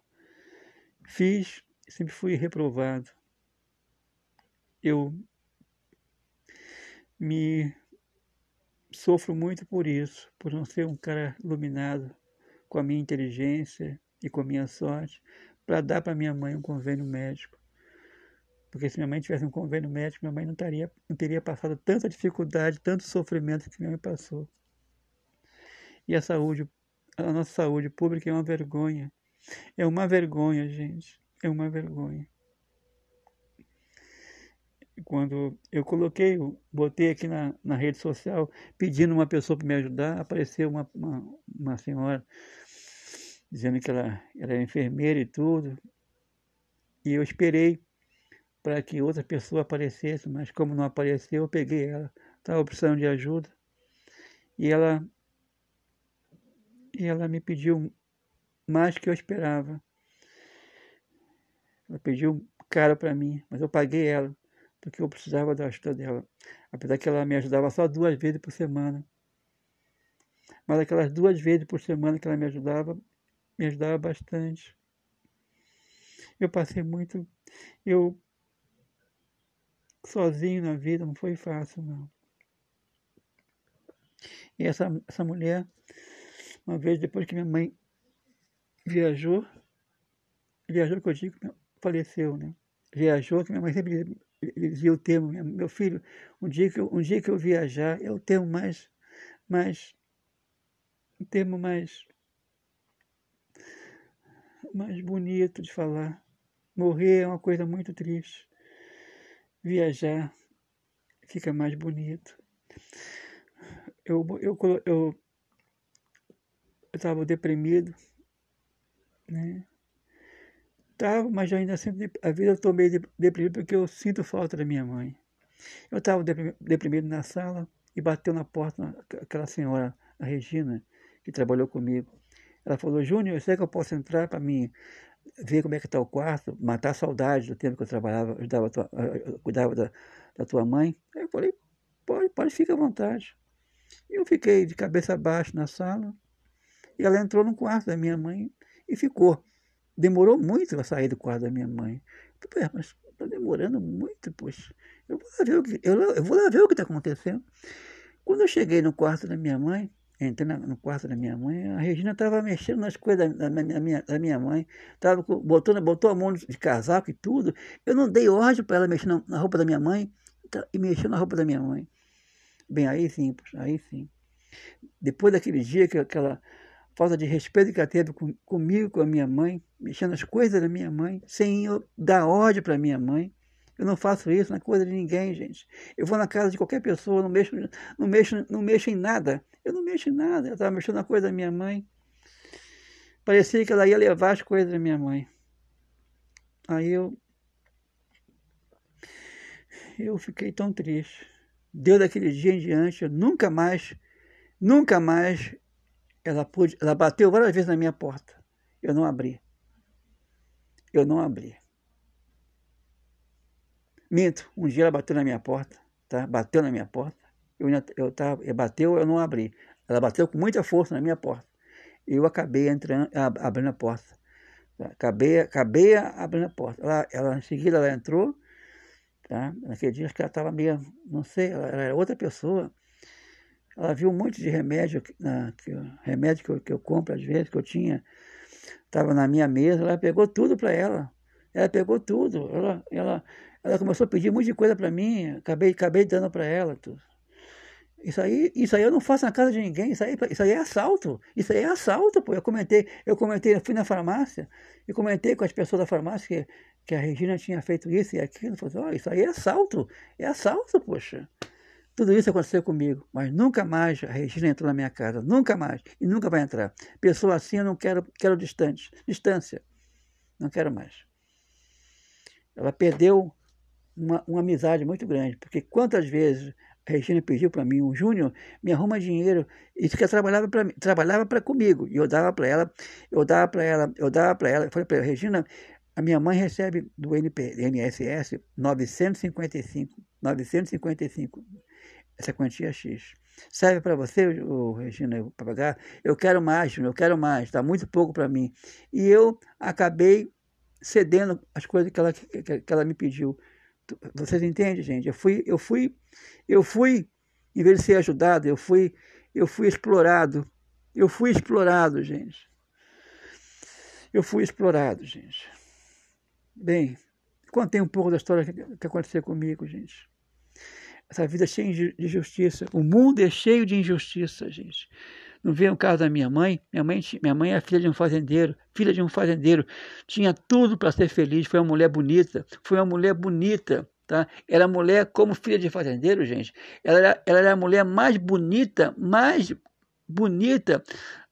Fiz, sempre fui reprovado. Eu me sofro muito por isso, por não ser um cara iluminado com a minha inteligência e com a minha sorte, para dar para minha mãe um convênio médico. Porque se minha mãe tivesse um convênio médico, minha mãe não, taria, não teria passado tanta dificuldade, tanto sofrimento que minha mãe passou. E a saúde a nossa saúde pública é uma vergonha. É uma vergonha, gente. É uma vergonha. Quando eu coloquei, botei aqui na, na rede social, pedindo uma pessoa para me ajudar, apareceu uma, uma, uma senhora dizendo que ela, ela era enfermeira e tudo. E eu esperei para que outra pessoa aparecesse, mas como não apareceu, eu peguei ela. Estava precisando de ajuda. E ela e ela me pediu mais que eu esperava. Ela pediu caro para mim, mas eu paguei ela, porque eu precisava da ajuda dela. Apesar que ela me ajudava só duas vezes por semana. Mas aquelas duas vezes por semana que ela me ajudava, me ajudava bastante. Eu passei muito. Eu sozinho na vida não foi fácil, não. E essa, essa mulher uma vez, depois que minha mãe viajou, viajou que eu digo, faleceu, né? Viajou, que minha mãe sempre dizia o termo, meu filho, um dia que eu, um dia que eu viajar, é o termo mais, mais, um termo mais, mais bonito de falar. Morrer é uma coisa muito triste. Viajar fica mais bonito. Eu, eu, eu, estava deprimido, né? Tava, mas ainda sempre a vida eu estou meio deprimido porque eu sinto falta da minha mãe. Eu estava deprimido na sala e bateu na porta aquela senhora, a Regina, que trabalhou comigo. Ela falou, Júnior, sei que eu posso entrar para mim ver como é que está o quarto, matar a saudade do tempo que eu trabalhava, ajudava tua, cuidava da, da tua mãe. Aí eu falei, pode, pode, fica à vontade. E eu fiquei de cabeça baixa na sala, e ela entrou no quarto da minha mãe e ficou. Demorou muito a sair do quarto da minha mãe. Eu mas está demorando muito, poxa. Eu vou lá ver o que está acontecendo. Quando eu cheguei no quarto da minha mãe, entrei no quarto da minha mãe, a Regina estava mexendo nas coisas da, minha, da minha mãe, tava botando, botou a mão de casaco e tudo. Eu não dei ordem para ela mexer na, na, roupa da minha mãe tá, e mexer na roupa da minha mãe. Bem, aí sim, aí sim. Depois daquele dia que aquela falta de respeito que ela teve com, comigo, com a minha mãe, mexendo nas coisas da minha mãe, sem eu dar ordem para minha mãe. Eu não faço isso na coisa de ninguém, gente. Eu vou na casa de qualquer pessoa, não mexo, não mexo, não mexo em nada. Eu não mexo em nada. Eu estava mexendo na coisa da minha mãe. Parecia que ela ia levar as coisas da minha mãe. Aí eu eu fiquei tão triste. Deu daquele dia em diante, eu nunca mais, nunca mais ela, pôde, ela bateu várias vezes na minha porta. Eu não abri. Eu não abri. Minto, um dia ela bateu na minha porta, tá? Bateu na minha porta. eu, eu tava, bateu, eu não abri. Ela bateu com muita força na minha porta. Eu acabei entrando, abrindo a porta. Acabei, acabei abrindo a porta. Ela, ela, em seguida ela entrou. Tá? Naquele dia acho que ela estava meio, não sei, ela era outra pessoa. Ela viu um monte de remédio, na, que, remédio que eu, que eu compro às vezes, que eu tinha, estava na minha mesa, ela pegou tudo para ela. Ela pegou tudo. Ela, ela, ela começou a pedir um monte de coisa para mim, acabei, acabei dando para ela. Tudo. Isso aí, isso aí eu não faço na casa de ninguém, isso aí, isso aí é assalto. Isso aí é assalto, pô. Eu comentei, eu comentei, fui na farmácia e comentei com as pessoas da farmácia que, que a Regina tinha feito isso e aquilo. Falei, oh, isso aí é assalto, é assalto, poxa. Tudo isso aconteceu comigo, mas nunca mais a Regina entrou na minha casa, nunca mais, e nunca vai entrar. Pessoa assim eu não quero, quero distante, distância, não quero mais. Ela perdeu uma, uma amizade muito grande, porque quantas vezes a Regina pediu para mim, o Júnior me arruma dinheiro, isso que ela trabalhava para trabalhava para comigo, e eu dava para ela, eu dava para ela, eu dava para ela, eu falei para ela, Regina, a minha mãe recebe do NP, NSS 955, 955 essa quantia X. Serve para você, o Regina, para pagar? Eu quero mais, eu quero mais, está muito pouco para mim. E eu acabei cedendo as coisas que ela, que, que ela me pediu. Vocês entendem, gente? Eu fui, eu fui, eu fui, em vez de ser ajudado, eu fui, eu fui explorado. Eu fui explorado, gente. Eu fui explorado, gente. Bem, contei um pouco da história que, que aconteceu comigo, gente. Essa vida cheia de injustiça. O mundo é cheio de injustiça, gente. Não vê o caso da minha mãe? Minha mãe, minha mãe é filha de um fazendeiro, filha de um fazendeiro. Tinha tudo para ser feliz. Foi uma mulher bonita. Foi uma mulher bonita. Tá? Era mulher como filha de fazendeiro, gente. Ela era, ela era a mulher mais bonita, mais bonita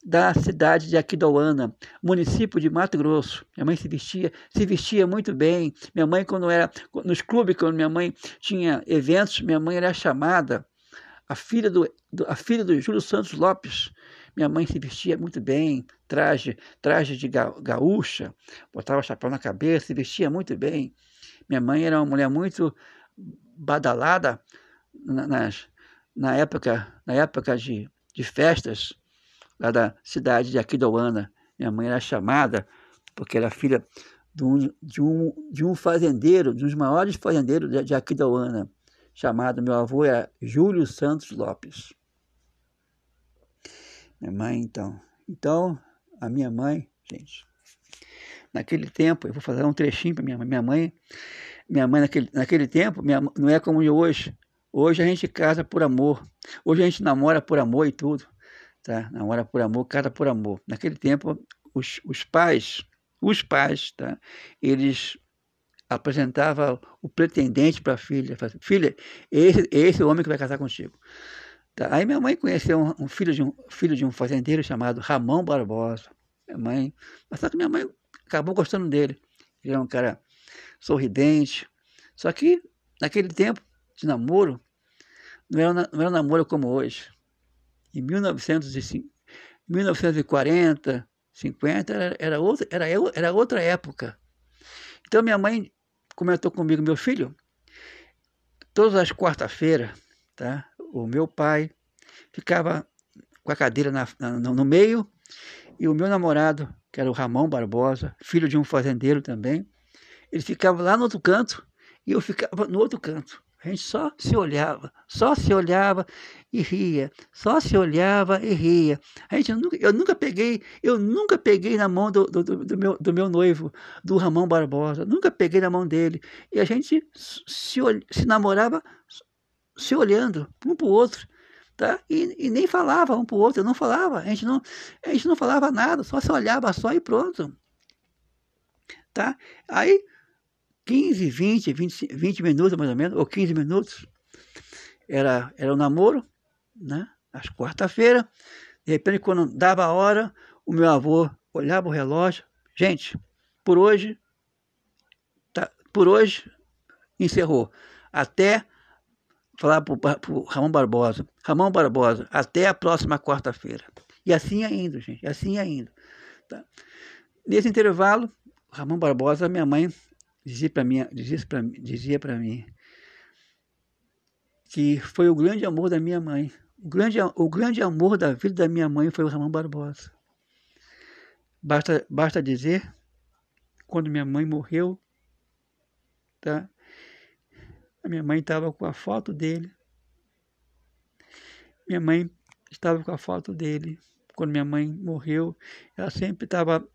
da cidade de Aquidauana, município de Mato Grosso. Minha mãe se vestia, se vestia muito bem. Minha mãe, quando era nos clubes, quando minha mãe tinha eventos, minha mãe era chamada a filha do a filha do Júlio Santos Lopes. Minha mãe se vestia muito bem, traje, traje de ga, gaúcha, botava chapéu na cabeça, se vestia muito bem. Minha mãe era uma mulher muito badalada na, nas, na época, na época de, de festas lá da cidade de Aquidauana. Minha mãe era chamada porque era filha de um, de um, de um fazendeiro, de um dos maiores fazendeiros de, de chamado, meu avô era Júlio Santos Lopes. Minha mãe, então. Então, a minha mãe, gente, naquele tempo, eu vou fazer um trechinho para minha mãe. Minha mãe, minha mãe naquele, naquele tempo, minha, não é como hoje. Hoje a gente casa por amor. Hoje a gente namora por amor e tudo tá? Namora por amor, casa por amor. Naquele tempo, os, os pais, os pais, tá? Eles apresentavam o pretendente para a filha, filha, esse, esse é o homem que vai casar contigo. Tá? Aí minha mãe conheceu um, um, filho de um filho de um fazendeiro chamado Ramon Barbosa. Minha mãe, mas só que minha mãe acabou gostando dele. Ele era um cara sorridente. Só que naquele tempo de namoro, não era, não era namoro como hoje em 1940, 50, era, era, outra, era, era outra época. Então minha mãe comentou comigo, meu filho, todas as quarta-feiras, tá? O meu pai ficava com a cadeira na, na, no meio e o meu namorado, que era o Ramon Barbosa, filho de um fazendeiro também, ele ficava lá no outro canto e eu ficava no outro canto. A gente só se olhava, só se olhava e ria, só se olhava e ria. A gente nunca, eu nunca peguei, eu nunca peguei na mão do, do, do, meu, do meu noivo, do Ramon Barbosa, nunca peguei na mão dele. E a gente se, se namorava se olhando um para o outro. Tá? E, e nem falava um para o outro, não falava, a gente não, a gente não falava nada, só se olhava só e pronto. Tá? Aí 15, 20, 20, 20 minutos mais ou menos, ou 15 minutos. Era, era um namoro, né? Às quarta-feira. De repente, quando dava a hora, o meu avô olhava o relógio. Gente, por hoje, tá, por hoje, encerrou. Até falar para o Ramon Barbosa. Ramon Barbosa, até a próxima quarta-feira. E assim ia indo, gente. Assim ia indo. Tá? Nesse intervalo, Ramon Barbosa, minha mãe dizia para mim, dizia para dizia para mim, que foi o grande amor da minha mãe. O grande, o grande amor da vida da minha mãe foi o Ramon Barbosa. Basta, basta dizer, quando minha mãe morreu, tá? A minha mãe estava com a foto dele. Minha mãe estava com a foto dele. Quando minha mãe morreu, ela sempre estava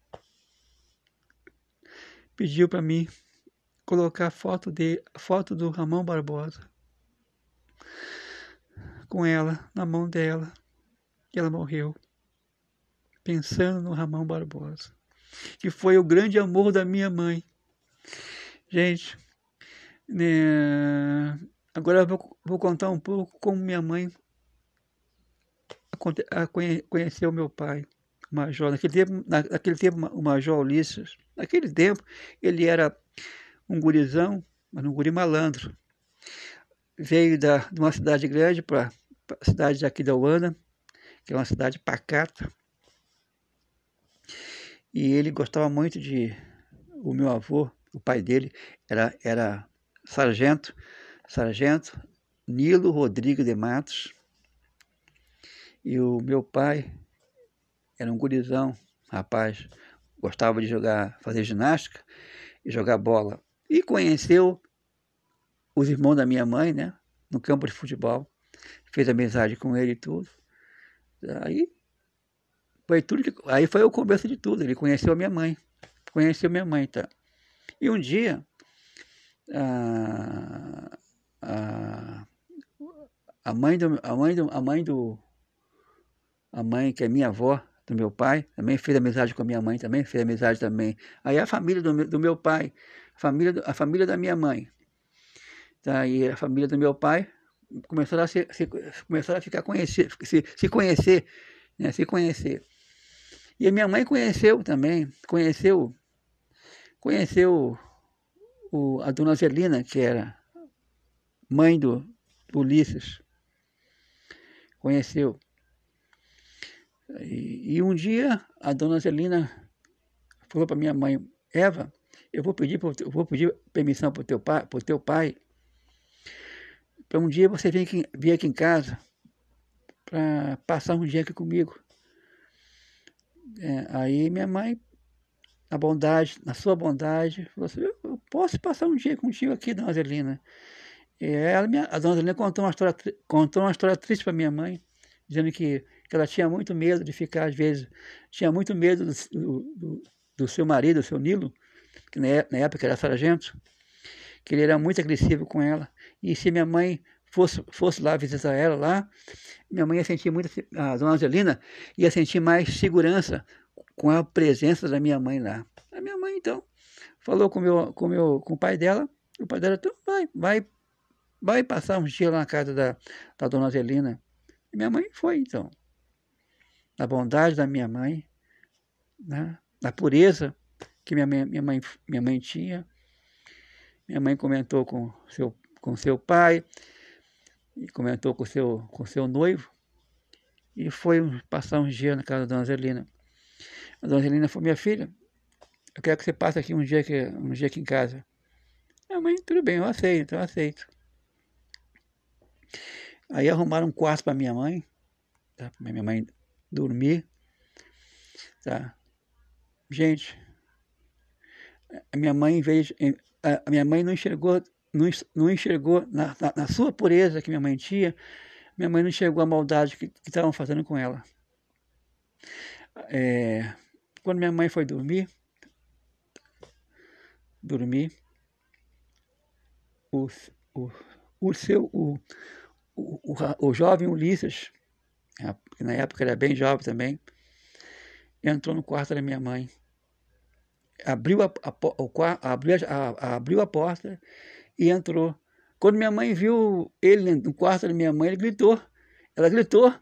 pediu para mim colocar foto de foto do Ramon Barbosa com ela na mão dela ela morreu pensando no Ramon Barbosa que foi o grande amor da minha mãe gente né, agora eu vou, vou contar um pouco como minha mãe conheceu meu pai Major naquele tempo naquele tempo o Major Ulisses naquele tempo ele era um gurizão mas um guri malandro veio da, de uma cidade grande para a cidade de Aquidauana, que é uma cidade pacata. E ele gostava muito de. O meu avô, o pai dele, era, era sargento, sargento Nilo Rodrigues de Matos. E o meu pai era um gurizão, rapaz, gostava de jogar, fazer ginástica e jogar bola. E conheceu os irmãos da minha mãe, né? No campo de futebol. Fez amizade com ele e tudo. Aí foi tudo que, aí foi o começo de tudo. Ele conheceu a minha mãe. Conheceu minha mãe, tá? E um dia a, a, a mãe do a mãe do a mãe do a mãe que é minha avó do meu pai também fez amizade com a minha mãe também fez amizade também aí a família do, meu, do meu pai a família a família da minha mãe Tá? E a família do meu pai começaram a, se, se a ficar conhecer, se, se conhecer, né? se conhecer. E a minha mãe conheceu também, conheceu, conheceu o, a dona Zelina, que era mãe do, do Ulisses. Conheceu. E, e, um dia a dona Zelina falou para minha mãe, Eva, eu vou pedir, eu vou pedir permissão para o teu pai, pro teu pai para um dia você vir aqui, vir aqui em casa para passar um dia aqui comigo. É, aí minha mãe, na bondade, na sua bondade, falou assim, eu posso passar um dia contigo aqui, dona Zelina. E ela, a dona Zelina contou uma história, contou uma história triste para minha mãe, dizendo que, que ela tinha muito medo de ficar, às vezes, tinha muito medo do, do, do seu marido, do seu Nilo, que na época era sargento, que ele era muito agressivo com ela. E se minha mãe fosse, fosse lá visitar ela lá, minha mãe ia sentir muito, a dona Angelina ia sentir mais segurança com a presença da minha mãe lá. A minha mãe, então, falou com, meu, com, meu, com o pai dela, o pai dela, então, vai, vai, vai passar uns dias lá na casa da, da dona Angelina. E minha mãe foi, então. Na bondade da minha mãe, né? na pureza que minha, minha, mãe, minha mãe tinha. Minha mãe comentou com seu com seu pai, e comentou com seu, com seu noivo, e foi passar uns dias na casa da dona Zelina. A dona Zelina falou, minha filha, eu quero que você passe aqui um dia aqui, um dia aqui em casa. Minha mãe, tudo bem, eu aceito, eu aceito. Aí arrumaram um quarto para minha mãe, tá? para minha mãe dormir. Tá? Gente, a minha mãe veio, a minha mãe não enxergou não enxergou, na, na, na, sua pureza que minha mãe tinha, minha mãe não enxergou a maldade que estavam fazendo com ela. É, quando minha mãe foi dormir, dormir, o, o, o seu, o, o, o, o jovem Ulisses, na época era bem jovem também, entrou no quarto da minha mãe, abriu a, a, a abriu, a, abriu a porta e entrou. Quando minha mãe viu ele no quarto da minha mãe, ele gritou. Ela gritou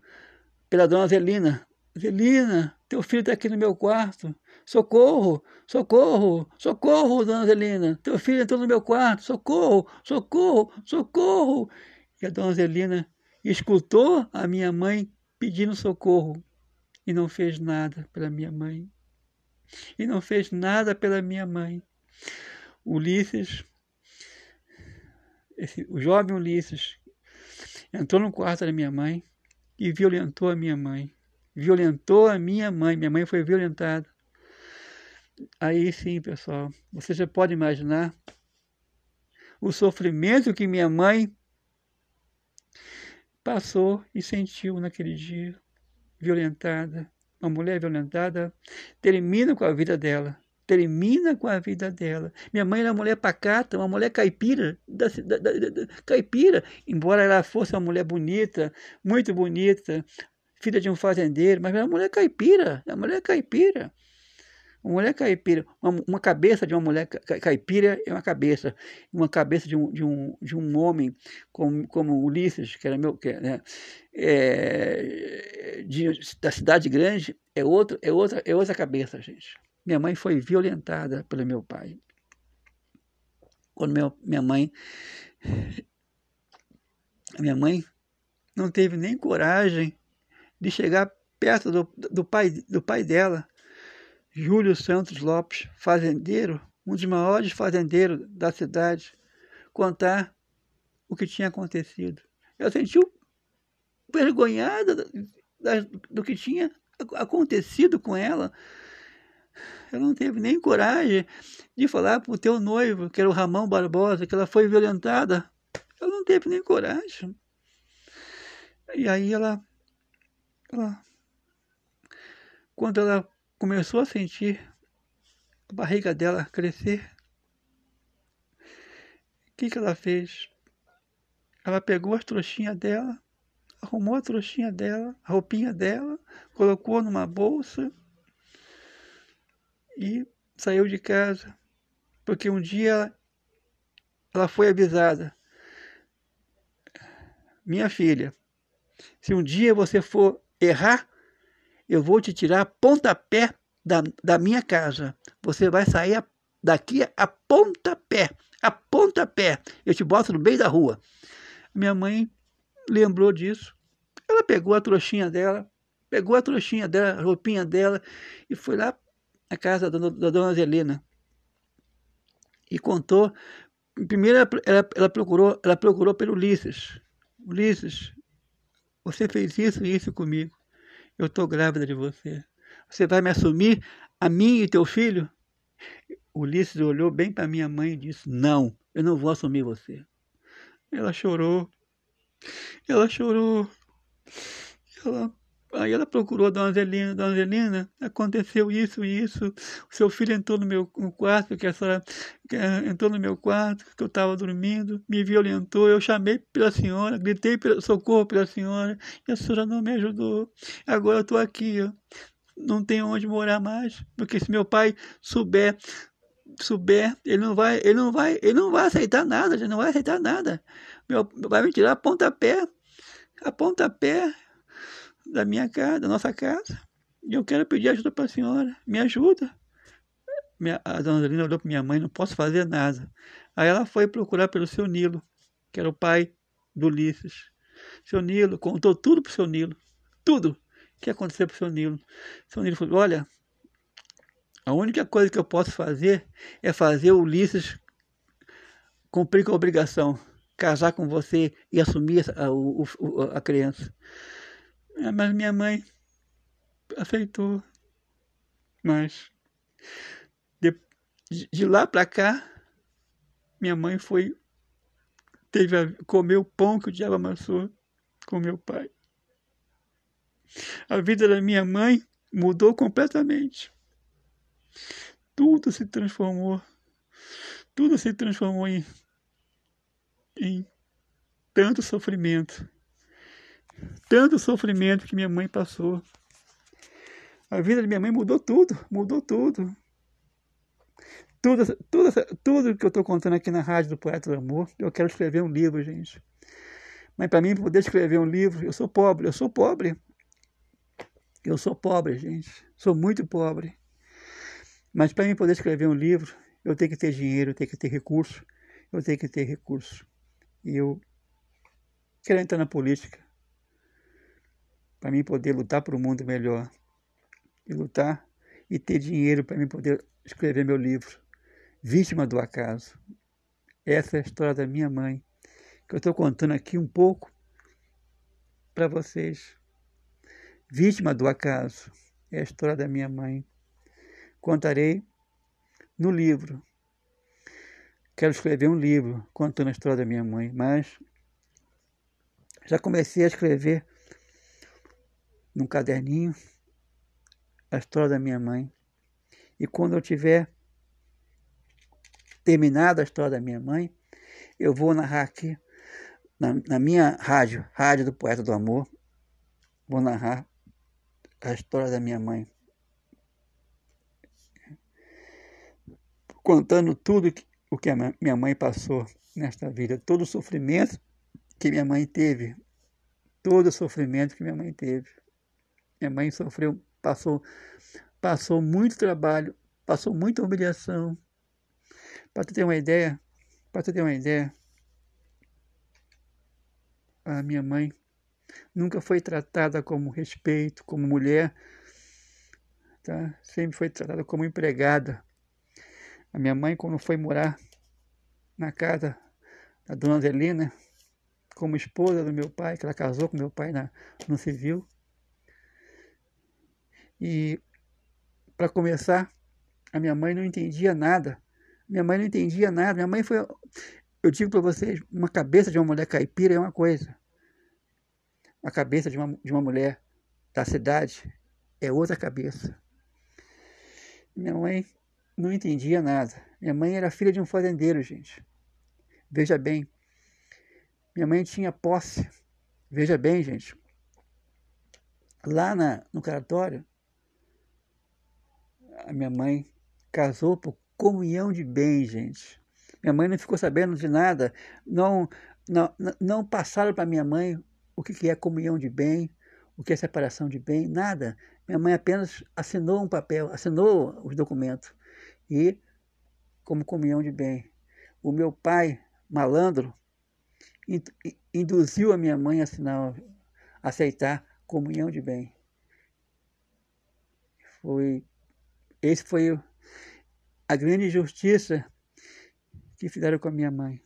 pela dona Zelina: Zelina, teu filho está aqui no meu quarto. Socorro, socorro, socorro, dona Zelina. Teu filho entrou no meu quarto. Socorro, socorro, socorro. E a dona Zelina escutou a minha mãe pedindo socorro e não fez nada pela minha mãe. E não fez nada pela minha mãe. Ulisses esse, o jovem Ulisses, entrou no quarto da minha mãe e violentou a minha mãe. Violentou a minha mãe. Minha mãe foi violentada. Aí sim, pessoal, você já pode imaginar o sofrimento que minha mãe passou e sentiu naquele dia, violentada. Uma mulher violentada termina com a vida dela. Termina com a vida dela. Minha mãe era uma mulher pacata, uma mulher caipira, da, da, da, caipira, embora ela fosse uma mulher bonita, muito bonita, filha de um fazendeiro, mas era uma mulher caipira, uma mulher caipira. Uma mulher caipira, uma, uma, cabeça de uma mulher caipira é uma cabeça, uma cabeça de um, de um, de um homem como, como Ulisses, que era meu, que, né, é, de, da cidade grande, é, outro, é, outra, é outra cabeça, gente. Minha mãe foi violentada pelo meu pai. Quando meu, minha mãe, minha mãe não teve nem coragem de chegar perto do, do, pai, do pai dela, Júlio Santos Lopes, fazendeiro, um dos maiores fazendeiros da cidade, contar o que tinha acontecido. Ela sentiu vergonhada do que tinha acontecido com ela. Ela não teve nem coragem de falar para o teu noivo, que era o Ramão Barbosa, que ela foi violentada. Ela não teve nem coragem. E aí ela, ela quando ela começou a sentir a barriga dela crescer. O que, que ela fez? Ela pegou as trouxinhas dela, arrumou a trouxinha dela, a roupinha dela, colocou numa bolsa e saiu de casa. Porque um dia ela, ela foi avisada: Minha filha, se um dia você for errar, eu vou te tirar pontapé da, da minha casa. Você vai sair daqui a pontapé, a pontapé. Eu te boto no meio da rua. Minha mãe lembrou disso. Ela pegou a trouxinha dela, pegou a trouxinha dela, a roupinha dela e foi lá na casa da, da dona Zelena. E contou. Primeiro ela, ela, ela, procurou, ela procurou pelo Ulisses. Ulisses, você fez isso e isso comigo. Eu estou grávida de você. Você vai me assumir a mim e teu filho? Ulisses olhou bem para minha mãe e disse: Não, eu não vou assumir você. Ela chorou. Ela chorou. Ela Aí ela procurou a dona Zelina, dona Zelina, aconteceu isso e isso, o seu filho entrou no meu quarto, que a senhora eh, entrou no meu quarto, que eu estava dormindo, me violentou, eu chamei pela senhora, gritei pelo socorro pela senhora, e a senhora não me ajudou. Agora eu estou aqui, ó, não tenho onde morar mais, porque se meu pai souber souber, ele não vai, ele não vai, ele não vai aceitar nada, ele não vai aceitar nada. Meu, vai me tirar a pontapé, a pontapé, da minha casa, da nossa casa. E eu quero pedir ajuda para a senhora. Me ajuda. Minha, a dona Angelina olhou para minha mãe, não posso fazer nada. Aí ela foi procurar pelo seu Nilo, que era o pai do Ulisses. Seu Nilo contou tudo para o seu Nilo. Tudo que aconteceu para o seu Nilo. Seu Nilo falou: Olha, a única coisa que eu posso fazer é fazer o Ulisses cumprir com a obrigação, casar com você e assumir a, a, a criança. É, mas minha mãe aceitou. Mas de, de lá para cá, minha mãe foi teve a, comeu o pão que o diabo amassou com meu pai. A vida da minha mãe mudou completamente. Tudo se transformou. Tudo se transformou em, em tanto sofrimento tanto sofrimento que minha mãe passou. A vida da minha mãe mudou tudo, mudou tudo. Tudo, tudo, tudo que eu estou contando aqui na rádio do Poeta do Amor, eu quero escrever um livro, gente. Mas para mim poder escrever um livro, eu sou pobre, eu sou pobre. Eu sou pobre, gente. Sou muito pobre. Mas para mim poder escrever um livro, eu tenho que ter dinheiro, eu tenho que ter recurso, eu tenho que ter recurso. E eu quero entrar na política para mim poder lutar por um mundo melhor. E lutar e ter dinheiro para mim poder escrever meu livro. Vítima do acaso. Essa é a história da minha mãe, que eu estou contando aqui um pouco para vocês. Vítima do acaso é a história da minha mãe. Contarei no livro. Quero escrever um livro contando a história da minha mãe, mas já comecei a escrever num caderninho a história da minha mãe. E quando eu tiver terminado a história da minha mãe, eu vou narrar aqui na, na minha rádio, Rádio do Poeta do Amor, vou narrar a história da minha mãe. Contando tudo que, o que a minha mãe passou nesta vida, todo o sofrimento que minha mãe teve, todo o sofrimento que minha mãe teve. Minha mãe sofreu, passou, passou muito trabalho, passou muita humilhação. Para tu ter uma ideia, para tu ter uma ideia, a minha mãe nunca foi tratada como respeito, como mulher, tá? Sempre foi tratada como empregada. A minha mãe, quando foi morar na casa da dona Zelina, como esposa do meu pai, que ela casou com meu pai na, no civil. E, para começar, a minha mãe não entendia nada. Minha mãe não entendia nada. Minha mãe foi. Eu digo para vocês: uma cabeça de uma mulher caipira é uma coisa. A cabeça de uma, de uma mulher da cidade é outra cabeça. Minha mãe não entendia nada. Minha mãe era filha de um fazendeiro, gente. Veja bem, minha mãe tinha posse. Veja bem, gente. Lá na, no cartório, a minha mãe casou por comunhão de bens, gente. Minha mãe não ficou sabendo de nada. Não, não, não passaram para minha mãe o que é comunhão de bem, o que é separação de bem, nada. Minha mãe apenas assinou um papel, assinou os documentos. E como comunhão de bem. O meu pai malandro, induziu a minha mãe a assinar, a aceitar comunhão de bem. Foi, esse foi a grande injustiça que fizeram com a minha mãe.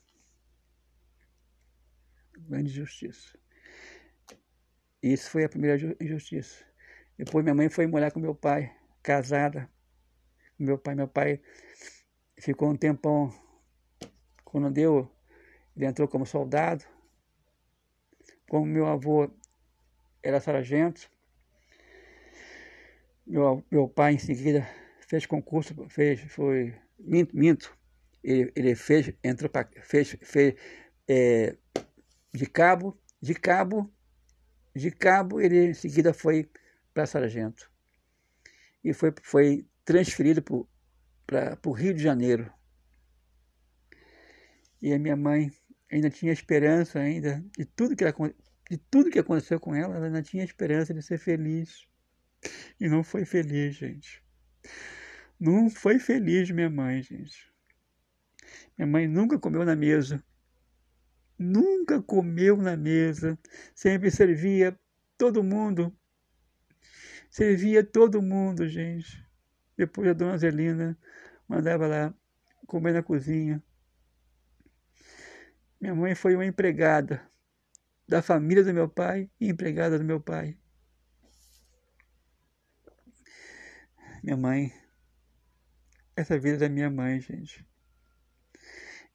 Grande injustiça. Isso foi a primeira injustiça. Depois minha mãe foi morar com meu pai, casada com meu pai. Meu pai ficou um tempão, quando deu ele entrou como soldado. Como meu avô era sargento, meu, meu pai em seguida fez concurso, fez, foi, minto. Ele, ele fez, entrou para, fez, fez é, de cabo, de cabo, de cabo, ele em seguida foi para sargento. E foi, foi transferido para o Rio de Janeiro. E a minha mãe ainda tinha esperança ainda de tudo que de tudo que aconteceu com ela, ela ainda tinha esperança de ser feliz. E não foi feliz, gente. Não foi feliz minha mãe, gente. Minha mãe nunca comeu na mesa. Nunca comeu na mesa. Sempre servia todo mundo. Servia todo mundo, gente. Depois a dona Zelina mandava lá comer na cozinha. Minha mãe foi uma empregada da família do meu pai e empregada do meu pai. Minha mãe, essa vida da minha mãe, gente.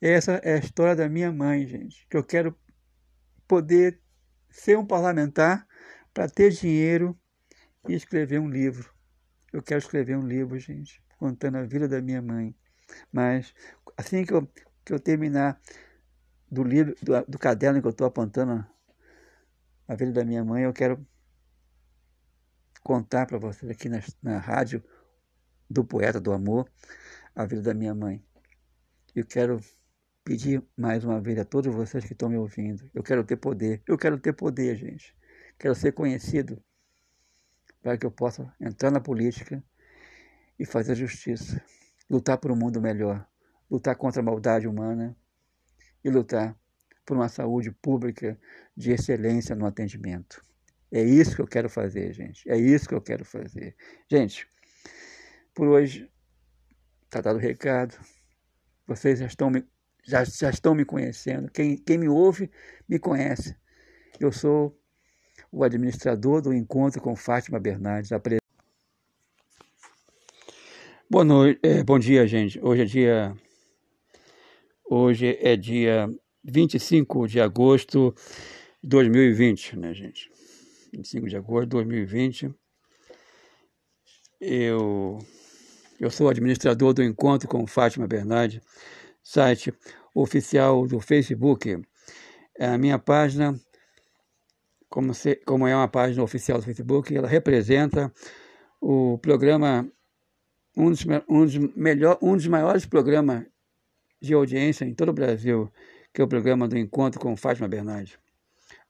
Essa é a história da minha mãe, gente. Que eu quero poder ser um parlamentar para ter dinheiro e escrever um livro. Eu quero escrever um livro, gente, contando a vida da minha mãe. Mas assim que eu, que eu terminar do livro, do, do caderno que eu estou apontando a vida da minha mãe, eu quero contar para vocês aqui na, na rádio do Poeta do Amor a vida da minha mãe. Eu quero pedir mais uma vez a todos vocês que estão me ouvindo. Eu quero ter poder. Eu quero ter poder, gente. Quero ser conhecido para que eu possa entrar na política e fazer justiça. Lutar por um mundo melhor. Lutar contra a maldade humana e lutar por uma saúde pública de excelência no atendimento. É isso que eu quero fazer, gente. É isso que eu quero fazer. Gente, por hoje está dado o recado. Vocês já estão me, já, já estão me conhecendo. Quem, quem me ouve, me conhece. Eu sou o administrador do encontro com Fátima Bernardes. Boa noite, é, bom dia, gente. Hoje é dia hoje é dia 25 de agosto de 2020, né, gente? 25 de agosto de 2020. Eu eu sou administrador do encontro com Fátima Bernardes, site oficial do Facebook. É a minha página como, se, como é uma página oficial do Facebook, ela representa o programa, um dos, um dos, melhor, um dos maiores programas de audiência em todo o Brasil, que é o programa do Encontro com Fátima Bernardes,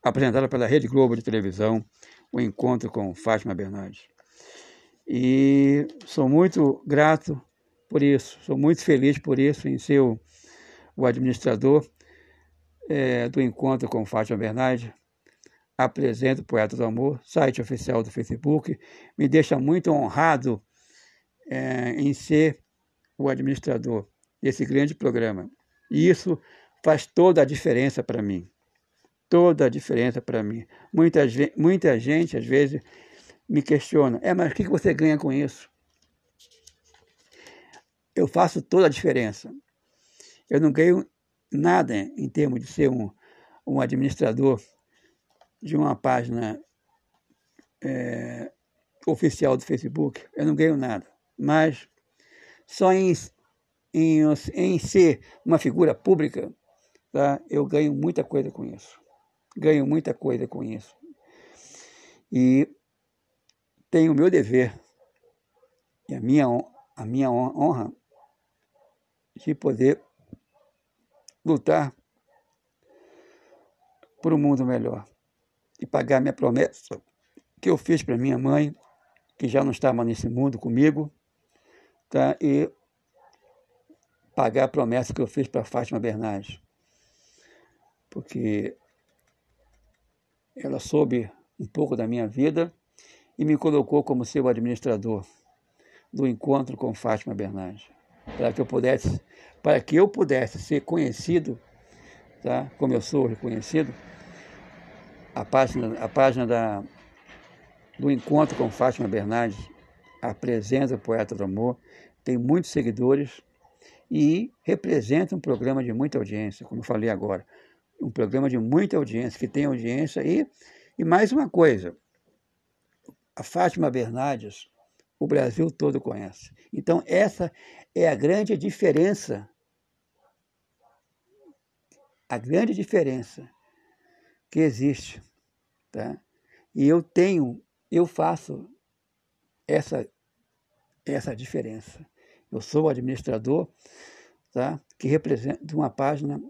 apresentado pela Rede Globo de televisão, o Encontro com Fátima Bernardes. E sou muito grato por isso, sou muito feliz por isso, em ser o, o administrador é, do Encontro com Fátima Bernardes, apresento Poeta do Amor, site oficial do Facebook. Me deixa muito honrado é, em ser o administrador desse grande programa. E isso faz toda a diferença para mim. Toda a diferença para mim. Muita, muita gente, às vezes, me questiona: é, mas o que você ganha com isso? Eu faço toda a diferença. Eu não ganho nada em termos de ser um, um administrador de uma página é, oficial do Facebook, eu não ganho nada. Mas só em, em, em ser uma figura pública, tá, eu ganho muita coisa com isso. Ganho muita coisa com isso. E tenho o meu dever e a minha, a minha honra de poder lutar por um mundo melhor e pagar minha promessa que eu fiz para minha mãe, que já não estava nesse mundo comigo, tá? e pagar a promessa que eu fiz para Fátima Bernardes. Porque ela soube um pouco da minha vida e me colocou como seu administrador do encontro com Fátima Bernardes, para que eu pudesse, para que eu pudesse ser conhecido, tá? Como eu sou reconhecido, a página, a página da, do Encontro com Fátima Bernardes apresenta o Poeta do Amor, tem muitos seguidores e representa um programa de muita audiência, como eu falei agora. Um programa de muita audiência, que tem audiência e, e mais uma coisa, a Fátima Bernardes, o Brasil todo conhece. Então, essa é a grande diferença. A grande diferença que existe. Tá? E eu tenho, eu faço essa, essa diferença. Eu sou o administrador tá? que representa uma página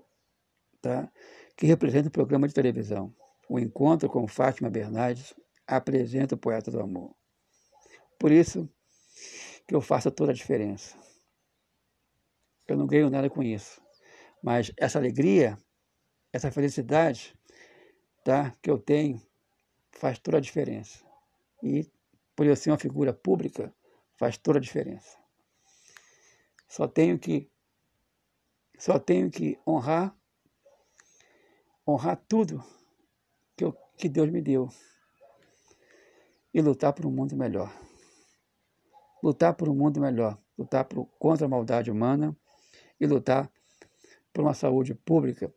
tá? que representa o programa de televisão. O encontro com Fátima Bernardes apresenta o poeta do amor. Por isso que eu faço toda a diferença. Eu não ganho nada com isso. Mas essa alegria, essa felicidade, tá, que eu tenho faz toda a diferença. E por eu ser uma figura pública, faz toda a diferença. Só tenho que só tenho que honrar honrar tudo que, eu, que Deus me deu e lutar por um mundo melhor. Lutar por um mundo melhor, lutar por, contra a maldade humana e lutar por uma saúde pública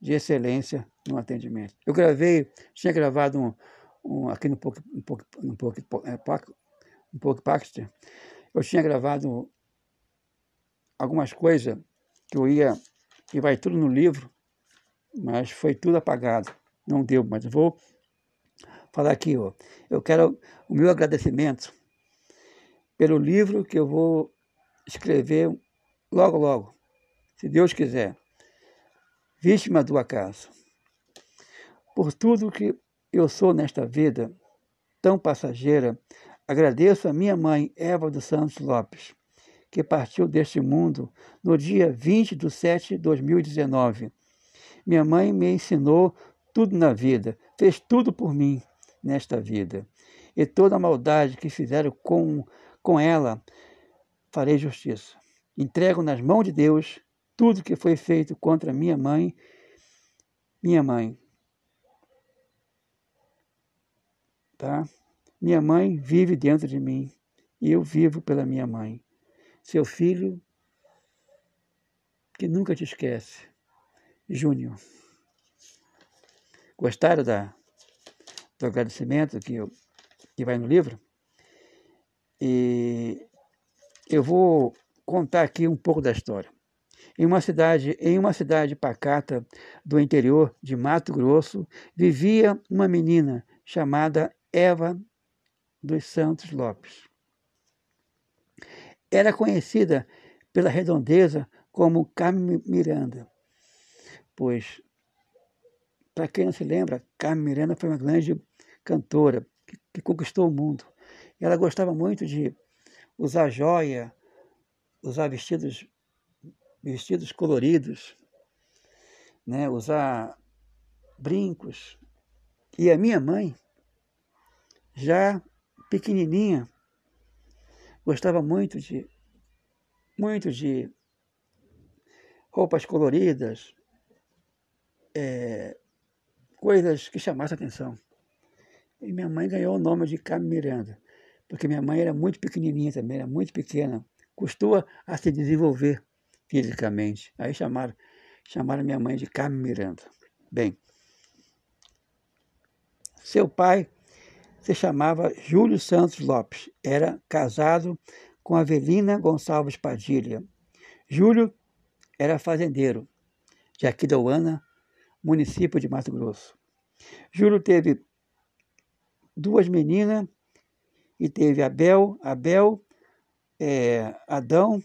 de excelência no atendimento. Eu gravei, tinha gravado um, um aqui no Poc, um pouco, um pouco, é, um pouco Baxter, eu tinha gravado algumas coisas que eu ia, que vai tudo no livro, mas foi tudo apagado. Não deu, mas vou falar aqui, ó. Eu quero o meu agradecimento pelo livro que eu vou escrever logo, logo, se Deus quiser vítima do acaso. Por tudo que eu sou nesta vida tão passageira, agradeço a minha mãe, Eva dos Santos Lopes, que partiu deste mundo no dia 20 de 7 de 2019. Minha mãe me ensinou tudo na vida, fez tudo por mim nesta vida. E toda a maldade que fizeram com, com ela, farei justiça. Entrego nas mãos de Deus tudo que foi feito contra minha mãe, minha mãe. tá? Minha mãe vive dentro de mim e eu vivo pela minha mãe. Seu filho que nunca te esquece, Júnior. Gostaram da, do agradecimento que, eu, que vai no livro? E eu vou contar aqui um pouco da história. Em uma cidade, em uma cidade pacata do interior de Mato Grosso, vivia uma menina chamada Eva dos Santos Lopes. Era conhecida pela redondeza como Carmen Miranda, pois, para quem não se lembra, Carmen Miranda foi uma grande cantora que, que conquistou o mundo. Ela gostava muito de usar joia, usar vestidos, vestidos coloridos, né? usar brincos. E a minha mãe, já pequenininha, gostava muito de muito de roupas coloridas, é, coisas que chamassem atenção. E minha mãe ganhou o nome de Carmen Miranda, porque minha mãe era muito pequenininha também, era muito pequena, custou a se desenvolver fisicamente. Aí chamaram, chamaram minha mãe de Carmen Miranda. Bem, seu pai se chamava Júlio Santos Lopes, era casado com Avelina Gonçalves Padilha. Júlio era fazendeiro de Aquidauana, município de Mato Grosso. Júlio teve duas meninas e teve Abel, Abel, é, Adão,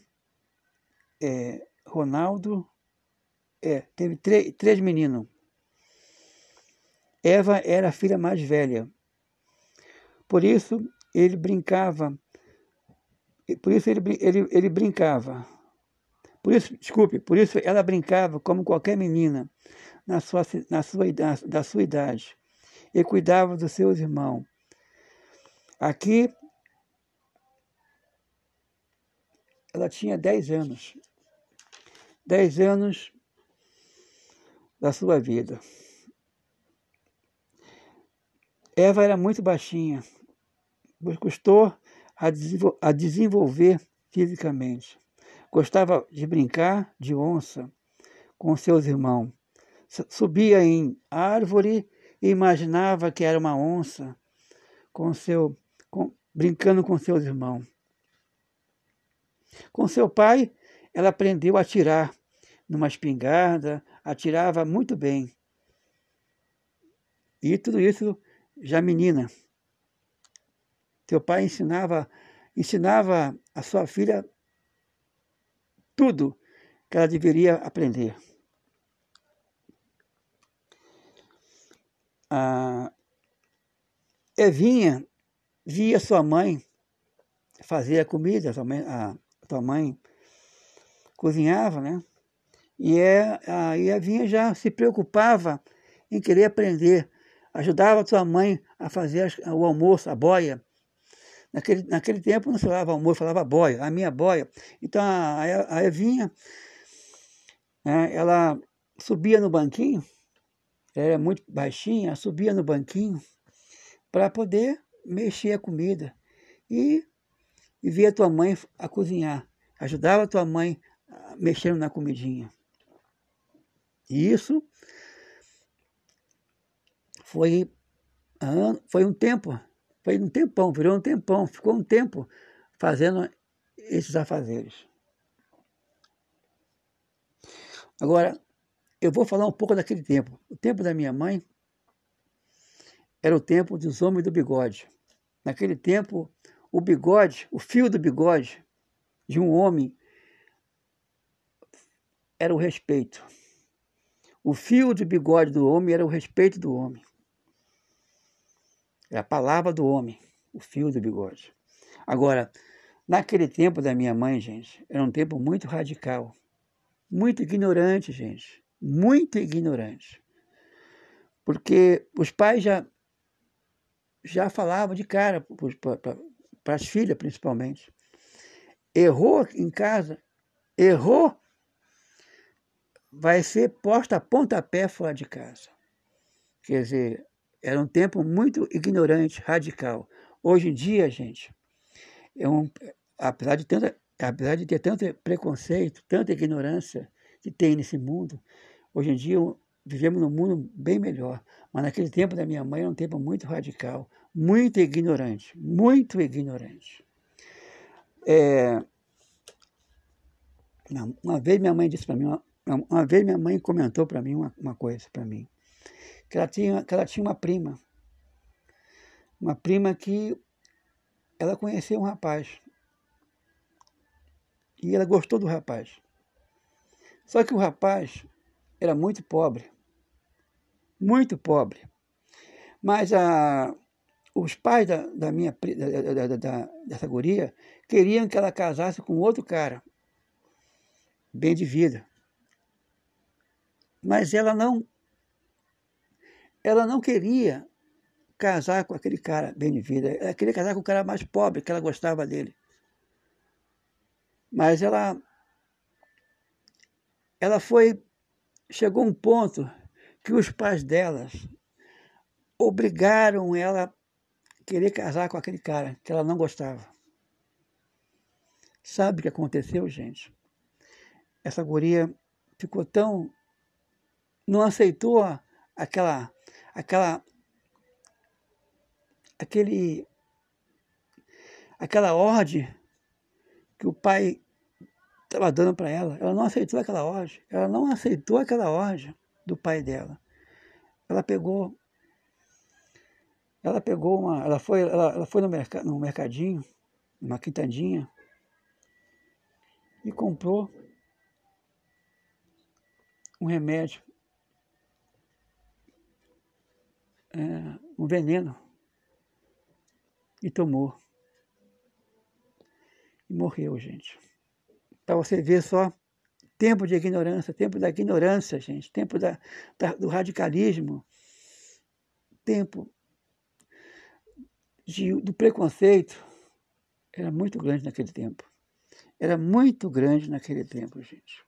é, Ronaldo, é, teve três meninos. Eva era a filha mais velha. Por isso ele brincava, por isso ele, ele, ele brincava por isso, desculpe, por isso ela brincava como qualquer menina na sua, na sua, da sua idade e cuidava dos seus irmãos. Aqui, ela tinha 10 anos. 10 anos da sua vida. Eva era muito baixinha, custou a desenvolver fisicamente. Gostava de brincar de onça com seus irmãos. Subia em árvore e imaginava que era uma onça com seu, com, brincando com seus irmãos. Com seu pai, ela aprendeu a atirar numa espingarda, atirava muito bem. E tudo isso já menina. Seu pai ensinava, ensinava a sua filha tudo que ela deveria aprender. A Evinha via sua mãe fazer a comida, a sua mãe, a sua mãe cozinhava, né? E é, a Evinha já se preocupava em querer aprender, ajudava a sua mãe a fazer o almoço, a boia, Naquele, naquele tempo não se falava almoço, falava boia, a minha boia. Então a, a Evinha, né, ela subia no banquinho, era muito baixinha, subia no banquinho para poder mexer a comida e, e ver a tua mãe a cozinhar. Ajudava a tua mãe mexendo na comidinha. E isso foi, foi um tempo foi um tempão, virou um tempão, ficou um tempo fazendo esses afazeres. Agora, eu vou falar um pouco daquele tempo. O tempo da minha mãe era o tempo dos homens do bigode. Naquele tempo, o bigode, o fio do bigode de um homem era o respeito. O fio de bigode do homem era o respeito do homem. É a palavra do homem, o fio do bigode. Agora, naquele tempo da minha mãe, gente, era um tempo muito radical, muito ignorante, gente, muito ignorante. Porque os pais já, já falavam de cara para as filhas, principalmente. Errou em casa, errou, vai ser posta a pontapé fora de casa. Quer dizer, era um tempo muito ignorante, radical. Hoje em dia, gente, é um, apesar, de tanta, apesar de ter tanto preconceito, tanta ignorância que tem nesse mundo, hoje em dia vivemos num mundo bem melhor. Mas naquele tempo da minha mãe era um tempo muito radical, muito ignorante, muito ignorante. É, uma vez minha mãe disse para mim, uma, uma, vez minha mãe comentou para mim uma, uma coisa para mim, que ela, tinha, que ela tinha uma prima, uma prima que ela conheceu um rapaz. E ela gostou do rapaz. Só que o rapaz era muito pobre. Muito pobre. Mas a, os pais da, da minha da, da, da, dessa guria queriam que ela casasse com outro cara bem de vida. Mas ela não ela não queria casar com aquele cara bem de vida. Ela queria casar com o cara mais pobre, que ela gostava dele. Mas ela ela foi chegou um ponto que os pais delas obrigaram ela a querer casar com aquele cara que ela não gostava. Sabe o que aconteceu, gente? essa guria ficou tão. não aceitou aquela. aquela. aquele. aquela ordem que o pai estava dando para ela. Ela não aceitou aquela ordem. Ela não aceitou aquela ordem do pai dela. Ela pegou. Ela pegou uma. Ela foi, ela, ela foi no, merc, no mercadinho, numa quintandinha, e comprou um remédio, é, um veneno, e tomou. E morreu, gente. Para você ver só, tempo de ignorância, tempo da ignorância, gente, tempo da, da do radicalismo, tempo de, do preconceito, era muito grande naquele tempo. Era muito grande naquele tempo, gente.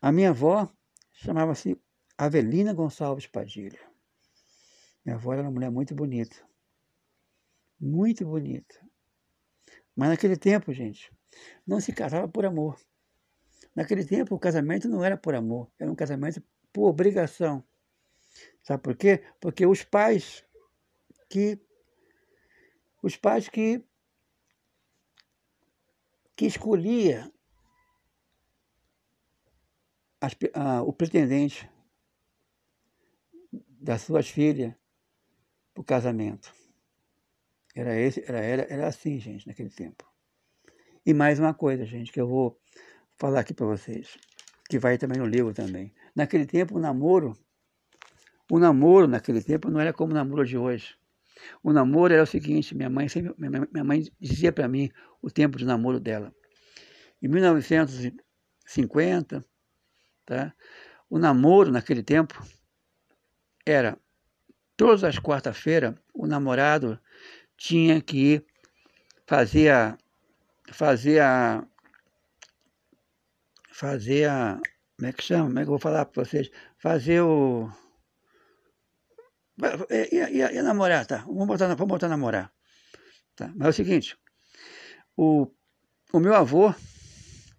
A minha avó chamava-se Avelina Gonçalves Padilha. Minha avó era uma mulher muito bonita. Muito bonita. Mas naquele tempo, gente, não se casava por amor. Naquele tempo, o casamento não era por amor, era um casamento por obrigação. Sabe por quê? Porque os pais que os pais que que escolhia as, a, o pretendente das suas filhas para o casamento. Era, esse, era, era, era assim, gente, naquele tempo. E mais uma coisa, gente, que eu vou falar aqui para vocês, que vai também no livro também. Naquele tempo, o namoro, o namoro naquele tempo não era como o namoro de hoje. O namoro era o seguinte, minha mãe sempre, minha, mãe dizia para mim o tempo de namoro dela. Em 1950, Tá? O namoro naquele tempo era todas as quarta-feiras o namorado tinha que fazer a fazer a fazer a como é que chama? Como é que eu vou falar para vocês? Fazer o ia, ia, namorar, tá? Vamos botar, vamos botar namorar. Tá? Mas é o seguinte, o, o meu avô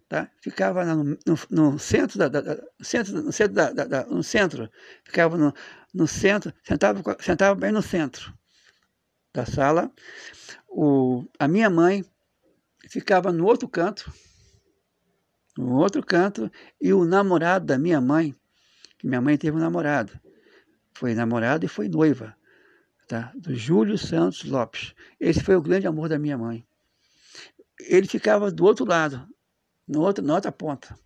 tá? ficava no, no, no centro da, da, centro, no centro da, da, no centro, ficava no, no centro, sentava, sentava bem no centro da sala. O, a minha mãe ficava no outro canto, no outro canto, e o namorado da minha mãe, que minha mãe teve um namorado, foi namorado e foi noiva, tá? do Júlio Santos Lopes. Esse foi o grande amor da minha mãe. Ele ficava do outro lado, no outro, na outra ponta.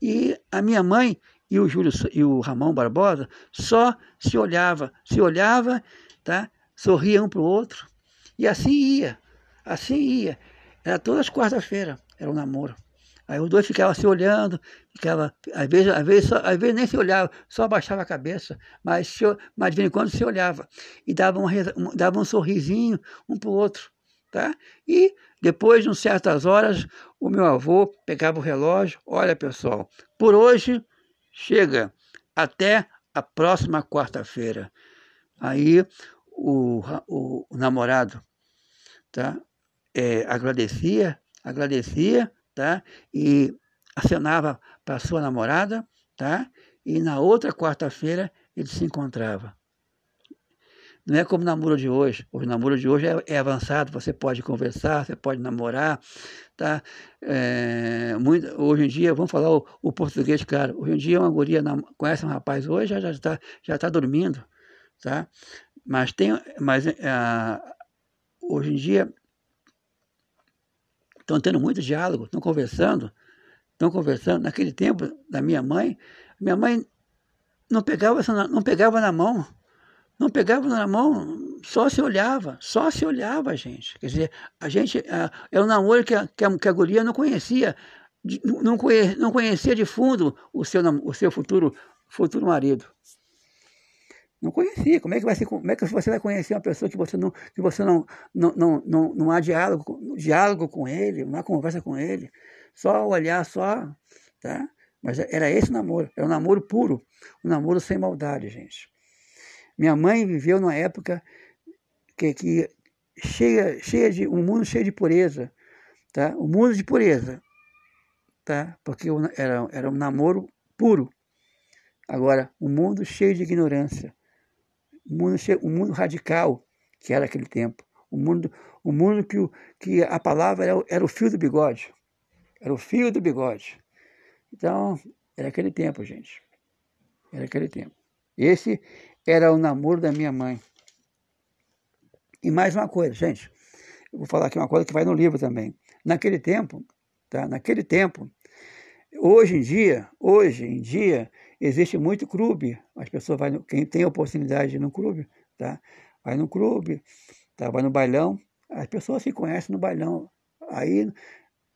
E a minha mãe e o Júlio e o Ramon Barbosa só se olhava, se olhava, tá? Sorria um para o outro. E assim ia, assim ia. Era todas as quartas-feiras, era um namoro. Aí os dois ficavam se olhando, ficava, às vezes, às vezes, só, às vezes nem se olhava, só abaixava a cabeça, mas, se, mas de vez em quando se olhava. E dava um, dava um sorrisinho um para o outro. tá? E depois, de certas horas, o meu avô pegava o relógio, olha pessoal, por hoje chega até a próxima quarta-feira. Aí o, o, o, namorado tá? É, agradecia, agradecia, tá? E acenava para sua namorada, tá? E na outra quarta-feira ele se encontrava. Não é como namoro de hoje. O namoro de hoje é, é avançado, você pode conversar, você pode namorar, tá? É, muito, hoje em dia, vamos falar o, o, português, claro. Hoje em dia uma guria conhece um rapaz hoje, já está já tá dormindo, tá? Mas tem, mas é, hoje em dia estão tendo muito diálogo, estão conversando, estão conversando. Naquele tempo da minha mãe, minha mãe não pegava, não pegava na mão não pegava na mão, só se olhava, só se olhava, gente. Quer dizer, a gente, é um namoro que a, que a, que a guria não conhecia, não, conhe, não conhecia de fundo o seu, o seu futuro, futuro marido. Não conhecia. Como é que vai ser, como é que você vai conhecer uma pessoa que você não, que você não, não, não, não, não há diálogo, diálogo com ele, não há conversa com ele, só olhar, só, tá? Mas era esse namoro, era um namoro puro, um namoro sem maldade, gente. Minha mãe viveu numa época que, que cheia, cheia de um mundo cheio de pureza, tá? Um mundo de pureza, tá? Porque era, era um namoro puro. Agora, um mundo cheio de ignorância, um mundo, cheio, um mundo radical que era aquele tempo, um mundo, um mundo que, o, que a palavra era, era o fio do bigode, era o fio do bigode. Então, era aquele tempo, gente. Era aquele tempo. Esse era o namoro da minha mãe. E mais uma coisa, gente, eu vou falar aqui uma coisa que vai no livro também. Naquele tempo, tá? Naquele tempo, hoje em dia, hoje em dia, existe muito clube. As pessoas vai, quem tem oportunidade de ir no clube, tá? Vai no clube, tá? Vai no bailão. As pessoas se conhecem no bailão. Aí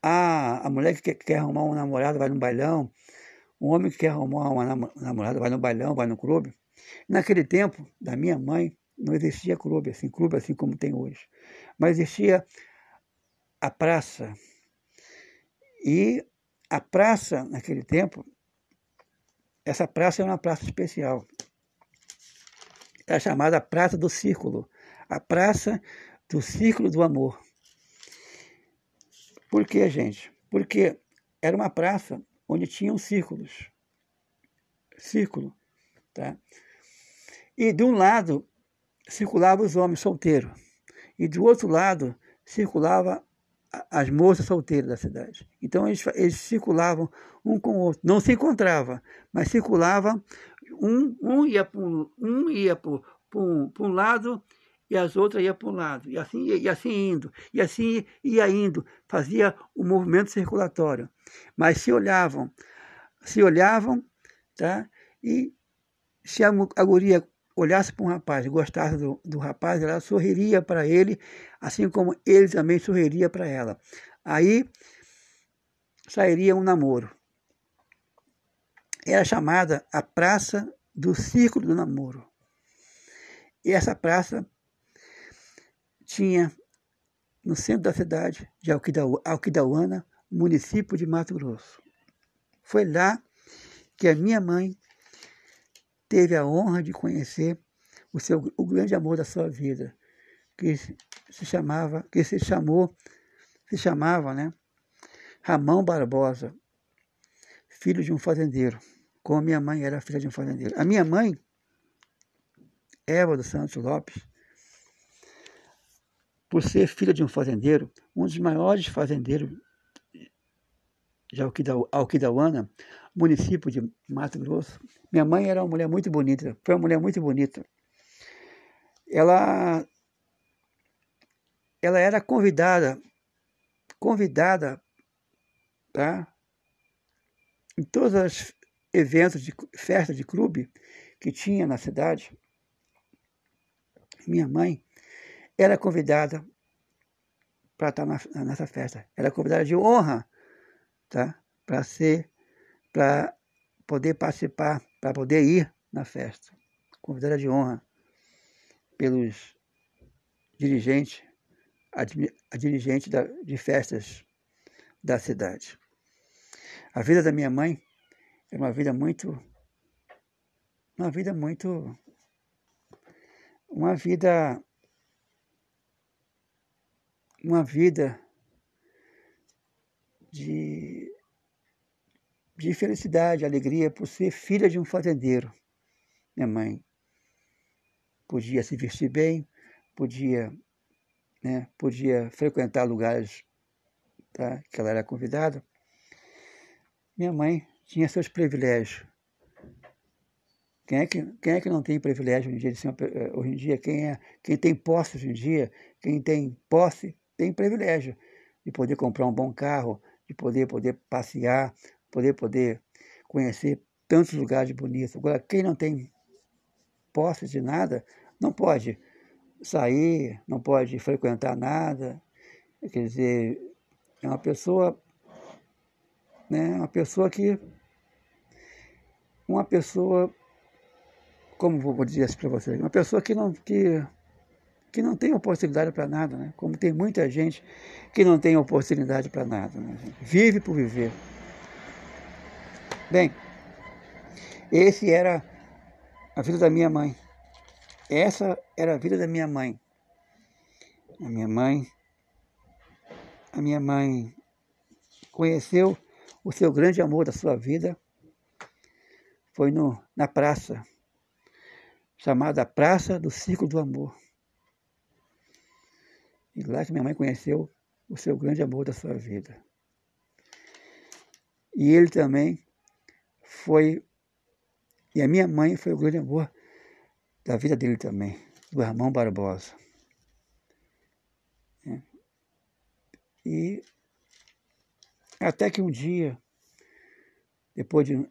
a, a mulher que quer, quer arrumar um namorado vai no bailão. O homem que quer arrumar uma namorada vai no bailão, vai no clube. Naquele tempo, da minha mãe, não existia clube assim, clube assim como tem hoje. Mas existia a praça. E a praça, naquele tempo, essa praça é uma praça especial. É chamada Praça do Círculo. A Praça do Círculo do Amor. Por quê, gente? Porque era uma praça onde tinham círculos. Círculo, tá? E de um lado circulavam os homens solteiros, e do outro lado circulava as moças solteiras da cidade. Então eles, eles circulavam um com o outro, não se encontravam, mas circulavam, um, um ia para um, um, ia por, um, um lado e as outras iam para um lado, e assim, e assim indo, e assim ia indo, fazia o um movimento circulatório. Mas se olhavam, se olhavam, tá? e se a, a guria olhasse para um rapaz e gostasse do, do rapaz, ela sorriria para ele, assim como ele também sorriria para ela. Aí sairia um namoro. Era chamada a Praça do Círculo do Namoro. E essa praça tinha no centro da cidade de Alquidauana, município de Mato Grosso. Foi lá que a minha mãe teve a honra de conhecer o, seu, o grande amor da sua vida, que se chamava, que se chamou, se chamava, né? Ramão Barbosa, filho de um fazendeiro, como minha mãe era filha de um fazendeiro. A minha mãe, Eva dos Santos Lopes, por ser filha de um fazendeiro, um dos maiores fazendeiros de Alquidauana, município de Mato Grosso. Minha mãe era uma mulher muito bonita, foi uma mulher muito bonita. Ela, ela era convidada, convidada, tá? Em todos os eventos de festa de clube que tinha na cidade, minha mãe era convidada para estar na, nessa festa. Era convidada de honra, tá? Para ser para poder participar, para poder ir na festa. Convidada de honra pelos dirigentes a, a dirigente da, de festas da cidade. A vida da minha mãe é uma vida muito. Uma vida muito. Uma vida. Uma vida de, de felicidade, alegria por ser filha de um fazendeiro. Minha mãe podia se vestir bem, podia, né, podia frequentar lugares tá, que ela era convidada. Minha mãe tinha seus privilégios. Quem é que, quem é que não tem privilégio hoje em dia? Ser, eh, hoje em dia quem, é, quem tem posse hoje em dia, quem tem posse, tem privilégio de poder comprar um bom carro, de poder poder passear, poder poder conhecer tantos lugares bonitos. Agora, quem não tem posse de nada, não pode sair, não pode frequentar nada. Quer dizer, é uma pessoa, né, uma pessoa que, uma pessoa, como vou dizer isso para vocês, uma pessoa que não, que, que não tem oportunidade para nada, né? como tem muita gente que não tem oportunidade para nada. Né? Vive por viver. Bem, esse era a vida da minha mãe. Essa era a vida da minha mãe. A minha mãe, a minha mãe conheceu o seu grande amor da sua vida foi no, na praça, chamada Praça do Ciclo do Amor. E lá que minha mãe conheceu o seu grande amor da sua vida. E ele também foi, e a minha mãe foi o grande amor da vida dele também, do Ramon Barbosa. É. E até que um dia, depois de um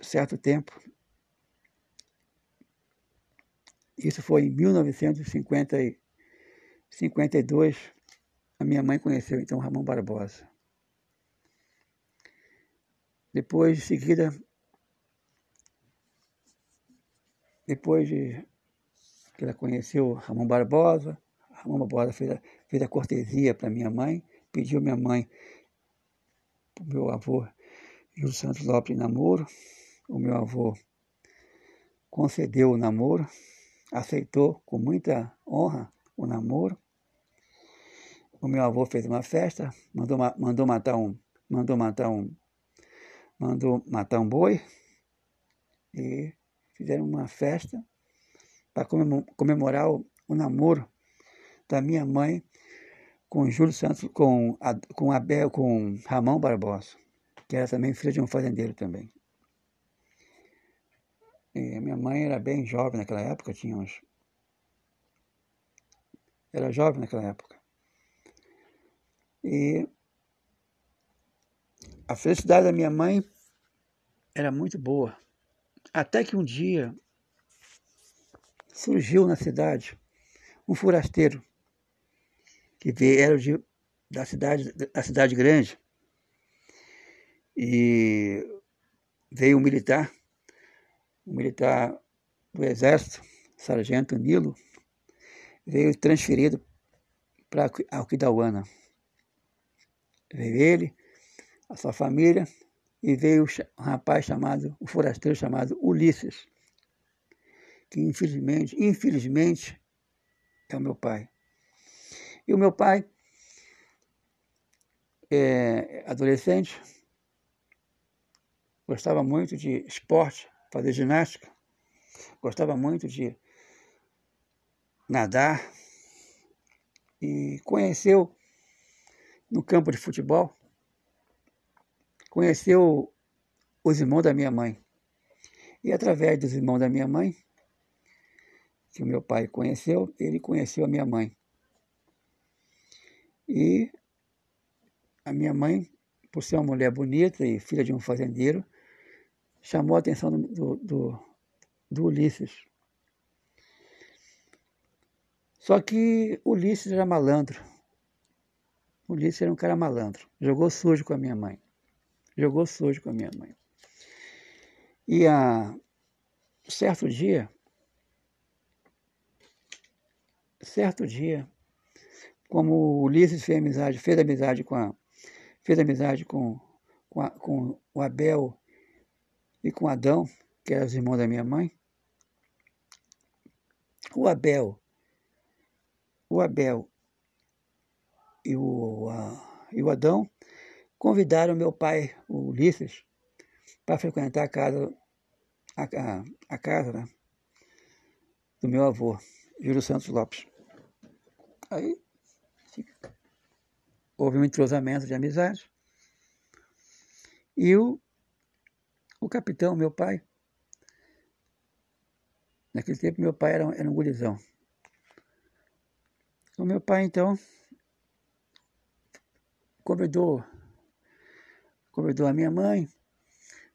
certo tempo, isso foi em 1952, a minha mãe conheceu então Ramon Barbosa. Depois, de seguida, Depois de que ela conheceu Ramon Barbosa, Ramon Barbosa fez a, fez a cortesia para minha mãe, pediu minha mãe para o meu avô Júlio Santos Lopes namoro. O meu avô concedeu o namoro, aceitou com muita honra o namoro. O meu avô fez uma festa, mandou, mandou matar um, mandou matar um, mandou matar um boi e fizeram uma festa para comemorar o, namoro da minha mãe com Júlio Santos, com, com Abel, com Ramão Barbosa, que era também filha de um fazendeiro também. E minha mãe era bem jovem naquela época, tinha uns. Era jovem naquela época. E a felicidade da minha mãe era muito boa. Até que um dia surgiu na cidade um forasteiro que veio de, da cidade da cidade grande e veio um militar, um militar do exército, sargento Nilo, veio transferido para Alquidauana. Veio ele, a sua família, e veio um rapaz chamado, um forasteiro chamado Ulisses, que infelizmente, infelizmente, é o meu pai. E o meu pai, é, adolescente, gostava muito de esporte, fazer ginástica, gostava muito de nadar e conheceu no campo de futebol conheceu os irmãos da minha mãe. E através dos irmãos da minha mãe, que o meu pai conheceu, ele conheceu a minha mãe. E a minha mãe, por ser uma mulher bonita e filha de um fazendeiro, chamou a atenção do, do, do Ulisses. Só que Ulisses era malandro. Ulisses era um cara malandro. Jogou sujo com a minha mãe jogou sujo com a minha mãe. E a certo dia, certo dia, como Ulisses fez amizade, fez amizade com a, fez amizade com, com, a, com o Abel e com Adão, que eram os irmãos da minha mãe. O Abel, o Abel e o, a, e o Adão convidaram meu pai, o Ulisses, para frequentar a casa, a, a, a casa né, do meu avô, Júlio Santos Lopes. Aí houve um entrosamento de amizade. E o, o capitão, meu pai, naquele tempo meu pai era, era um gurizão. O meu pai, então, convidou, convidou a minha mãe,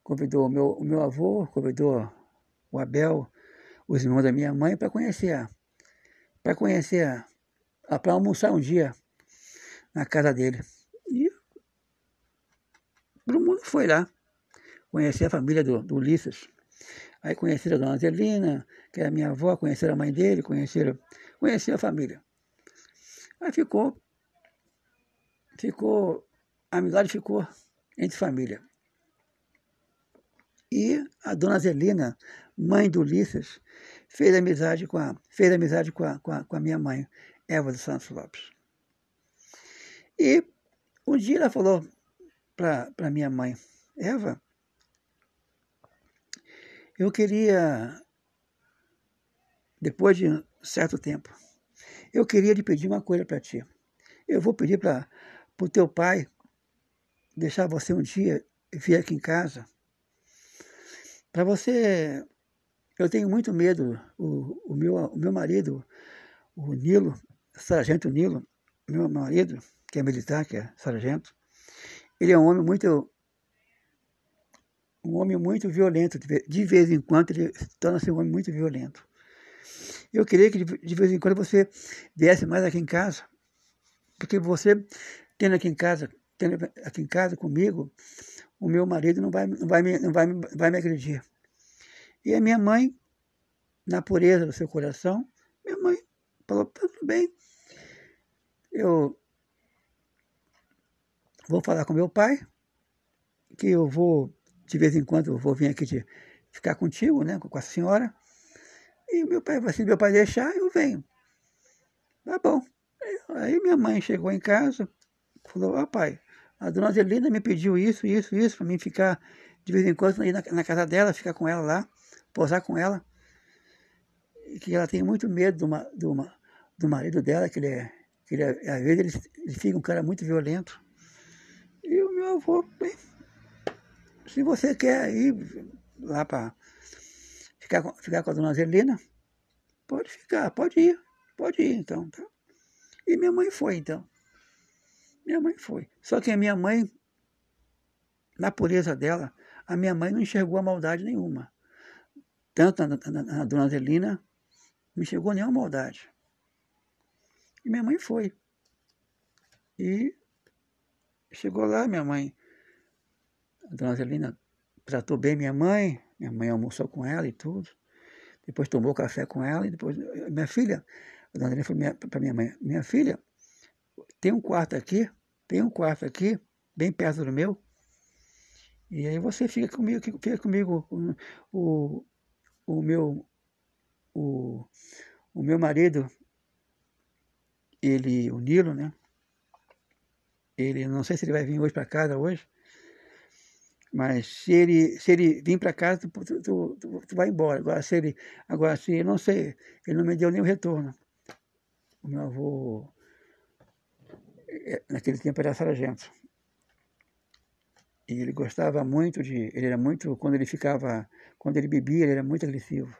convidou o meu, o meu avô, convidou o Abel, os irmãos da minha mãe para conhecer, para conhecer, para almoçar um dia na casa dele. E todo mundo foi lá conhecer a família do, do Ulisses. Aí conheceram a dona Zelina, que era minha avó, conheceram a mãe dele, conheceram, conheceram a família. Aí ficou, ficou, a amizade ficou entre família. E a dona Zelina, mãe do Ulisses, fez amizade com a, fez amizade com a, com a, com a minha mãe, Eva dos Santos Lopes. E um dia ela falou para minha mãe, Eva, eu queria, depois de um certo tempo, eu queria lhe pedir uma coisa para ti. Eu vou pedir para o teu pai deixar você um dia vir aqui em casa para você, eu tenho muito medo, o, o, meu, o meu marido, o Nilo, sargento Nilo, meu marido, que é militar, que é sargento, ele é um homem muito um homem muito violento. De vez em quando ele torna-se um homem muito violento. Eu queria que de vez em quando você viesse mais aqui em casa, porque você tendo aqui em casa, aqui em casa comigo, o meu marido não vai, não vai, me, não vai, vai me agredir. E a minha mãe, na pureza do seu coração, minha mãe falou, tá tudo bem. Eu vou falar com meu pai, que eu vou, de vez em quando, eu vou vir aqui de, ficar contigo, né, com a senhora. E meu pai, se meu pai deixar, eu venho. Tá bom. Aí minha mãe chegou em casa, falou, ó oh, pai, a dona Adelina me pediu isso, isso, isso, para mim ficar de vez em quando ir na, na, casa dela, ficar com ela lá, posar com ela. Que ela tem muito medo do, do, do marido dela, que ele é, que ele é, às vezes ele, ele fica um cara muito violento. E o meu avô, bem, se você quer ir lá para ficar, ficar com a dona Zelina, pode ficar, pode ir, pode ir então. Tá? E minha mãe foi então. Minha mãe foi. Só que a minha mãe, na pureza dela, a minha mãe não enxergou a maldade nenhuma. Tanto na dona Zelina, não enxergou nenhuma maldade. E minha mãe foi. E chegou lá, minha mãe, a dona Zelina tratou bem minha mãe, minha mãe almoçou com ela e tudo. Depois tomou café com ela e depois, minha filha, a dona Zelina falou para minha mãe, minha filha, tem um quarto aqui, tem um quarto aqui, bem perto do meu. E aí você fica comigo, fica comigo, o, o, meu, o, o meu marido, ele, o Nilo, né? Ele, não sei se ele vai vir hoje para casa hoje, mas se ele, se ele vir para casa, tu, tu, tu, tu, vai embora. Agora, se ele, agora, se não sei, ele não me deu nenhum retorno. O meu avô, naquele tempo, era sargento. E ele gostava muito de. Ele era muito. Quando ele ficava. Quando ele bebia, ele era muito agressivo.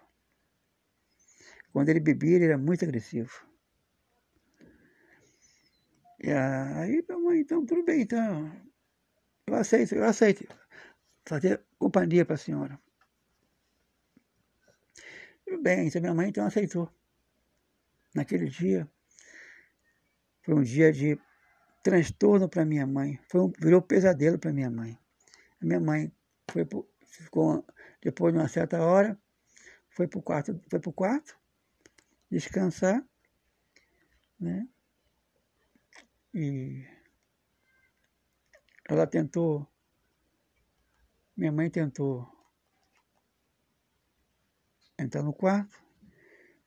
Quando ele bebia, ele era muito agressivo. E aí, minha mãe, então, tudo bem, então. Eu aceito, eu aceito. Fazer companhia para a senhora. Tudo bem, então minha mãe então aceitou. Naquele dia, foi um dia de transtorno para minha mãe. Foi um, virou pesadelo para minha mãe. A minha mãe foi pro, ficou depois de uma certa hora, foi para o quarto, foi pro quarto descansar, né? E ela tentou, minha mãe tentou entrar no quarto,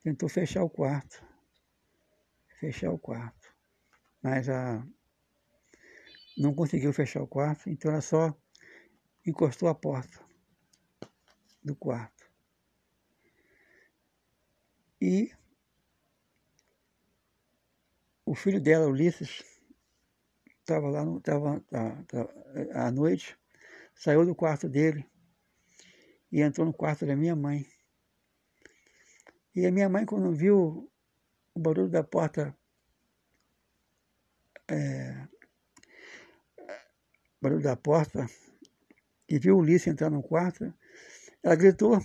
tentou fechar o quarto, fechar o quarto, mas a, não conseguiu fechar o quarto, então ela só encostou a porta do quarto. E o filho dela, Ulisses, estava lá, estava à noite, saiu do quarto dele e entrou no quarto da minha mãe. E a minha mãe, quando viu o barulho da porta, é, barulho da porta, e viu Ulisses entrar no quarto, ela gritou,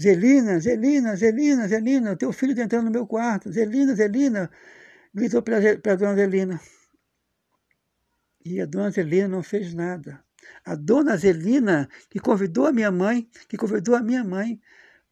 Zelina, Zelina, Zelina, Zelina, teu filho está entrando no meu quarto, Zelina, Zelina, gritou para a dona Zelina. E a dona Zelina não fez nada. A dona Zelina, que convidou a minha mãe, que convidou a minha mãe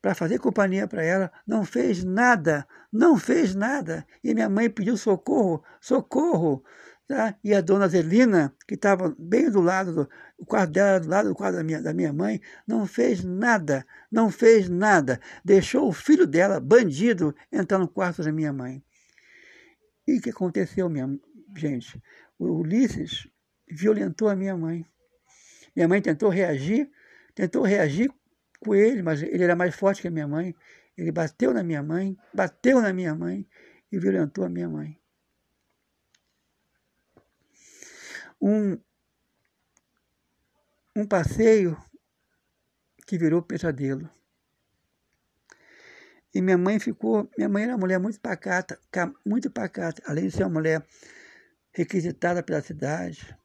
para fazer companhia para ela, não fez nada, não fez nada. E minha mãe pediu socorro, socorro. Tá? E a dona Zelina, que estava bem do lado, do, o quarto dela, do lado do quarto da minha, da minha mãe, não fez nada, não fez nada. Deixou o filho dela, bandido, entrar no quarto da minha mãe. E o que aconteceu, minha gente? O Ulisses violentou a minha mãe. Minha mãe tentou reagir, tentou reagir com ele, mas ele era mais forte que a minha mãe. Ele bateu na minha mãe, bateu na minha mãe e violentou a minha mãe. Um, um passeio que virou pesadelo. E minha mãe ficou, minha mãe era uma mulher muito pacata, muito pacata, além de ser uma mulher requisitada pela cidade,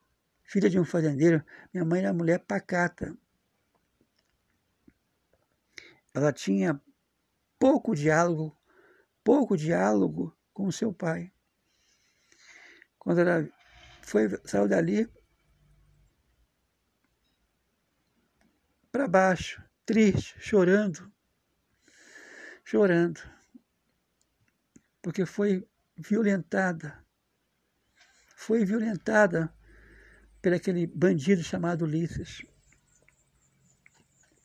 filha de um fazendeiro, minha mãe era uma mulher pacata. Ela tinha pouco diálogo, pouco diálogo com seu pai. Quando ela foi, saiu dali para baixo, triste, chorando, chorando, porque foi violentada, foi violentada por aquele bandido chamado Ulisses.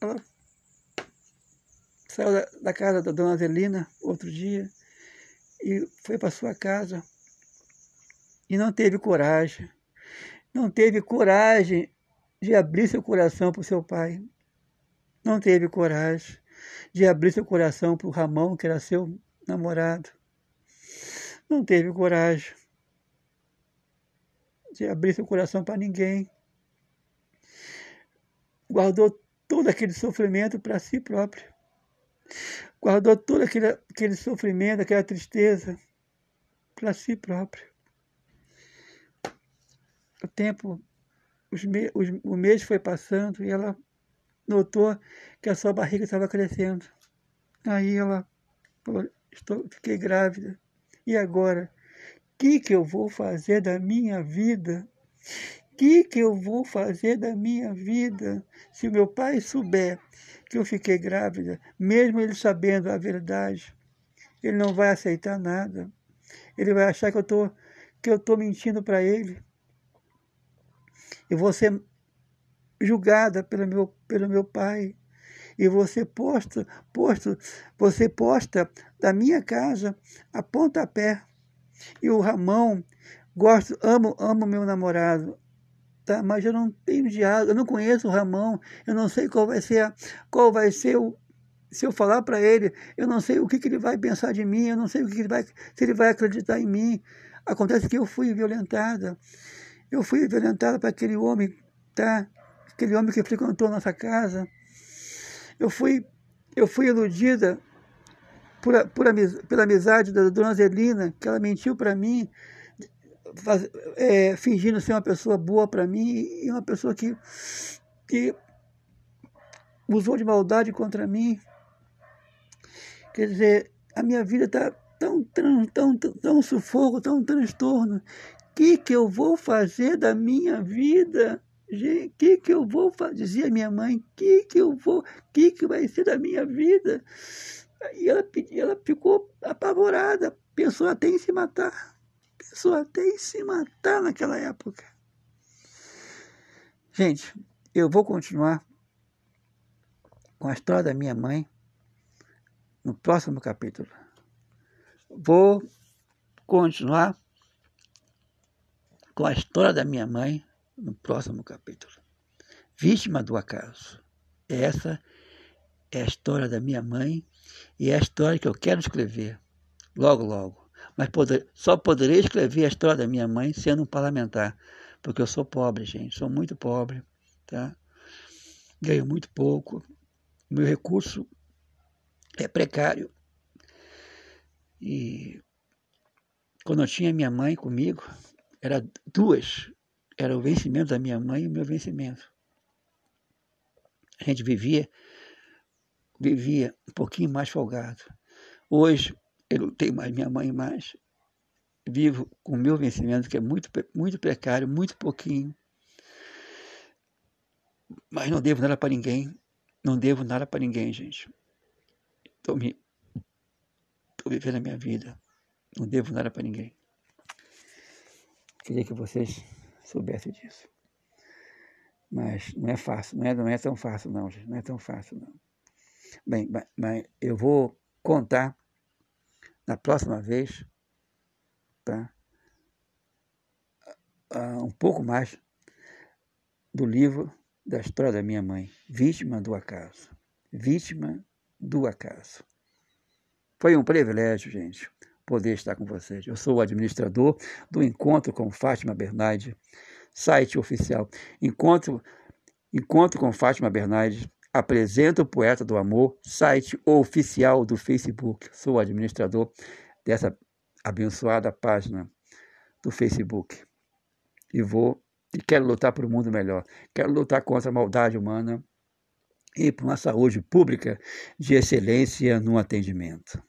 Ela saiu da, da casa da dona Adelina outro dia e foi para sua casa e não teve coragem, não teve coragem de abrir seu coração para o seu pai, não teve coragem de abrir seu coração para o Ramão, que era seu namorado. Não teve coragem de abrir seu coração para ninguém. Guardou todo aquele sofrimento para si próprio. Guardou todo aquele, aquele sofrimento, aquela tristeza para si próprio. O tempo, os me, os, o mês foi passando e ela notou que a sua barriga estava crescendo. Aí ela falou, estou, fiquei grávida. E agora? O que, que eu vou fazer da minha vida? O que, que eu vou fazer da minha vida? Se meu pai souber que eu fiquei grávida, mesmo ele sabendo a verdade, ele não vai aceitar nada. Ele vai achar que eu tô, que estou mentindo para ele. Eu vou ser julgada pelo meu, pelo meu pai. E você posta, posto, você posta da minha casa a pontapé. E o Ramão, gosto, amo, amo meu namorado. Tá? Mas eu não tenho diálogo, eu não conheço o Ramão, eu não sei qual vai ser, qual vai ser o, se eu falar para ele, eu não sei o que, que, ele vai pensar de mim, eu não sei o que, que ele vai, se ele vai acreditar em mim. Acontece que eu fui violentada. Eu fui violentada para aquele homem, tá? aquele homem que frequentou nossa casa. Eu fui, eu fui iludida por, por pela amizade da dona Zelina, que ela mentiu para mim, faz, é, fingindo ser uma pessoa boa para mim e uma pessoa que, que usou de maldade contra mim. Quer dizer, a minha vida está tão, tão, tão, tão sufoco, tão transtorno. Que, que eu vou fazer da minha vida? Gente, que, que eu vou fazer? Dizia minha mãe, que, que eu vou, que, que vai ser da minha vida? E ela, ela ficou apavorada, pensou até em se matar. pensou até em se matar naquela época. Gente, eu vou continuar com a história da minha mãe no próximo capítulo. Vou continuar com a história da minha mãe no próximo capítulo. Vítima do acaso. Essa é a história da minha mãe e é a história que eu quero escrever logo, logo. Mas poder, só poderei escrever a história da minha mãe sendo um parlamentar porque eu sou pobre, gente, sou muito pobre, tá? Ganho muito pouco, meu recurso é precário. E quando eu tinha minha mãe comigo, era duas, era o vencimento da minha mãe e o meu vencimento. A gente vivia vivia um pouquinho mais folgado. Hoje eu não tenho mais minha mãe mais, vivo com o meu vencimento, que é muito, muito precário, muito pouquinho. Mas não devo nada para ninguém. Não devo nada para ninguém, gente. Estou me... Tô vivendo a minha vida. Não devo nada para ninguém. Queria que vocês soubessem disso. Mas não é fácil, não é, não é tão fácil não, gente. Não é tão fácil não. Bem, mas eu vou contar na próxima vez tá? Uh, um pouco mais do livro da história da minha mãe, Vítima do Acaso. Vítima do Acaso. Foi um privilégio, gente, poder estar com vocês. Eu sou o administrador do Encontro com Fátima Bernardi, site oficial. Encontro, Encontro com Fátima Bernardi apresenta o Poeta do Amor, site oficial do Facebook. Sou o administrador dessa abençoada página do Facebook. E vou e quero lutar por um mundo melhor. Quero lutar contra a maldade humana e por uma saúde pública de excelência no atendimento.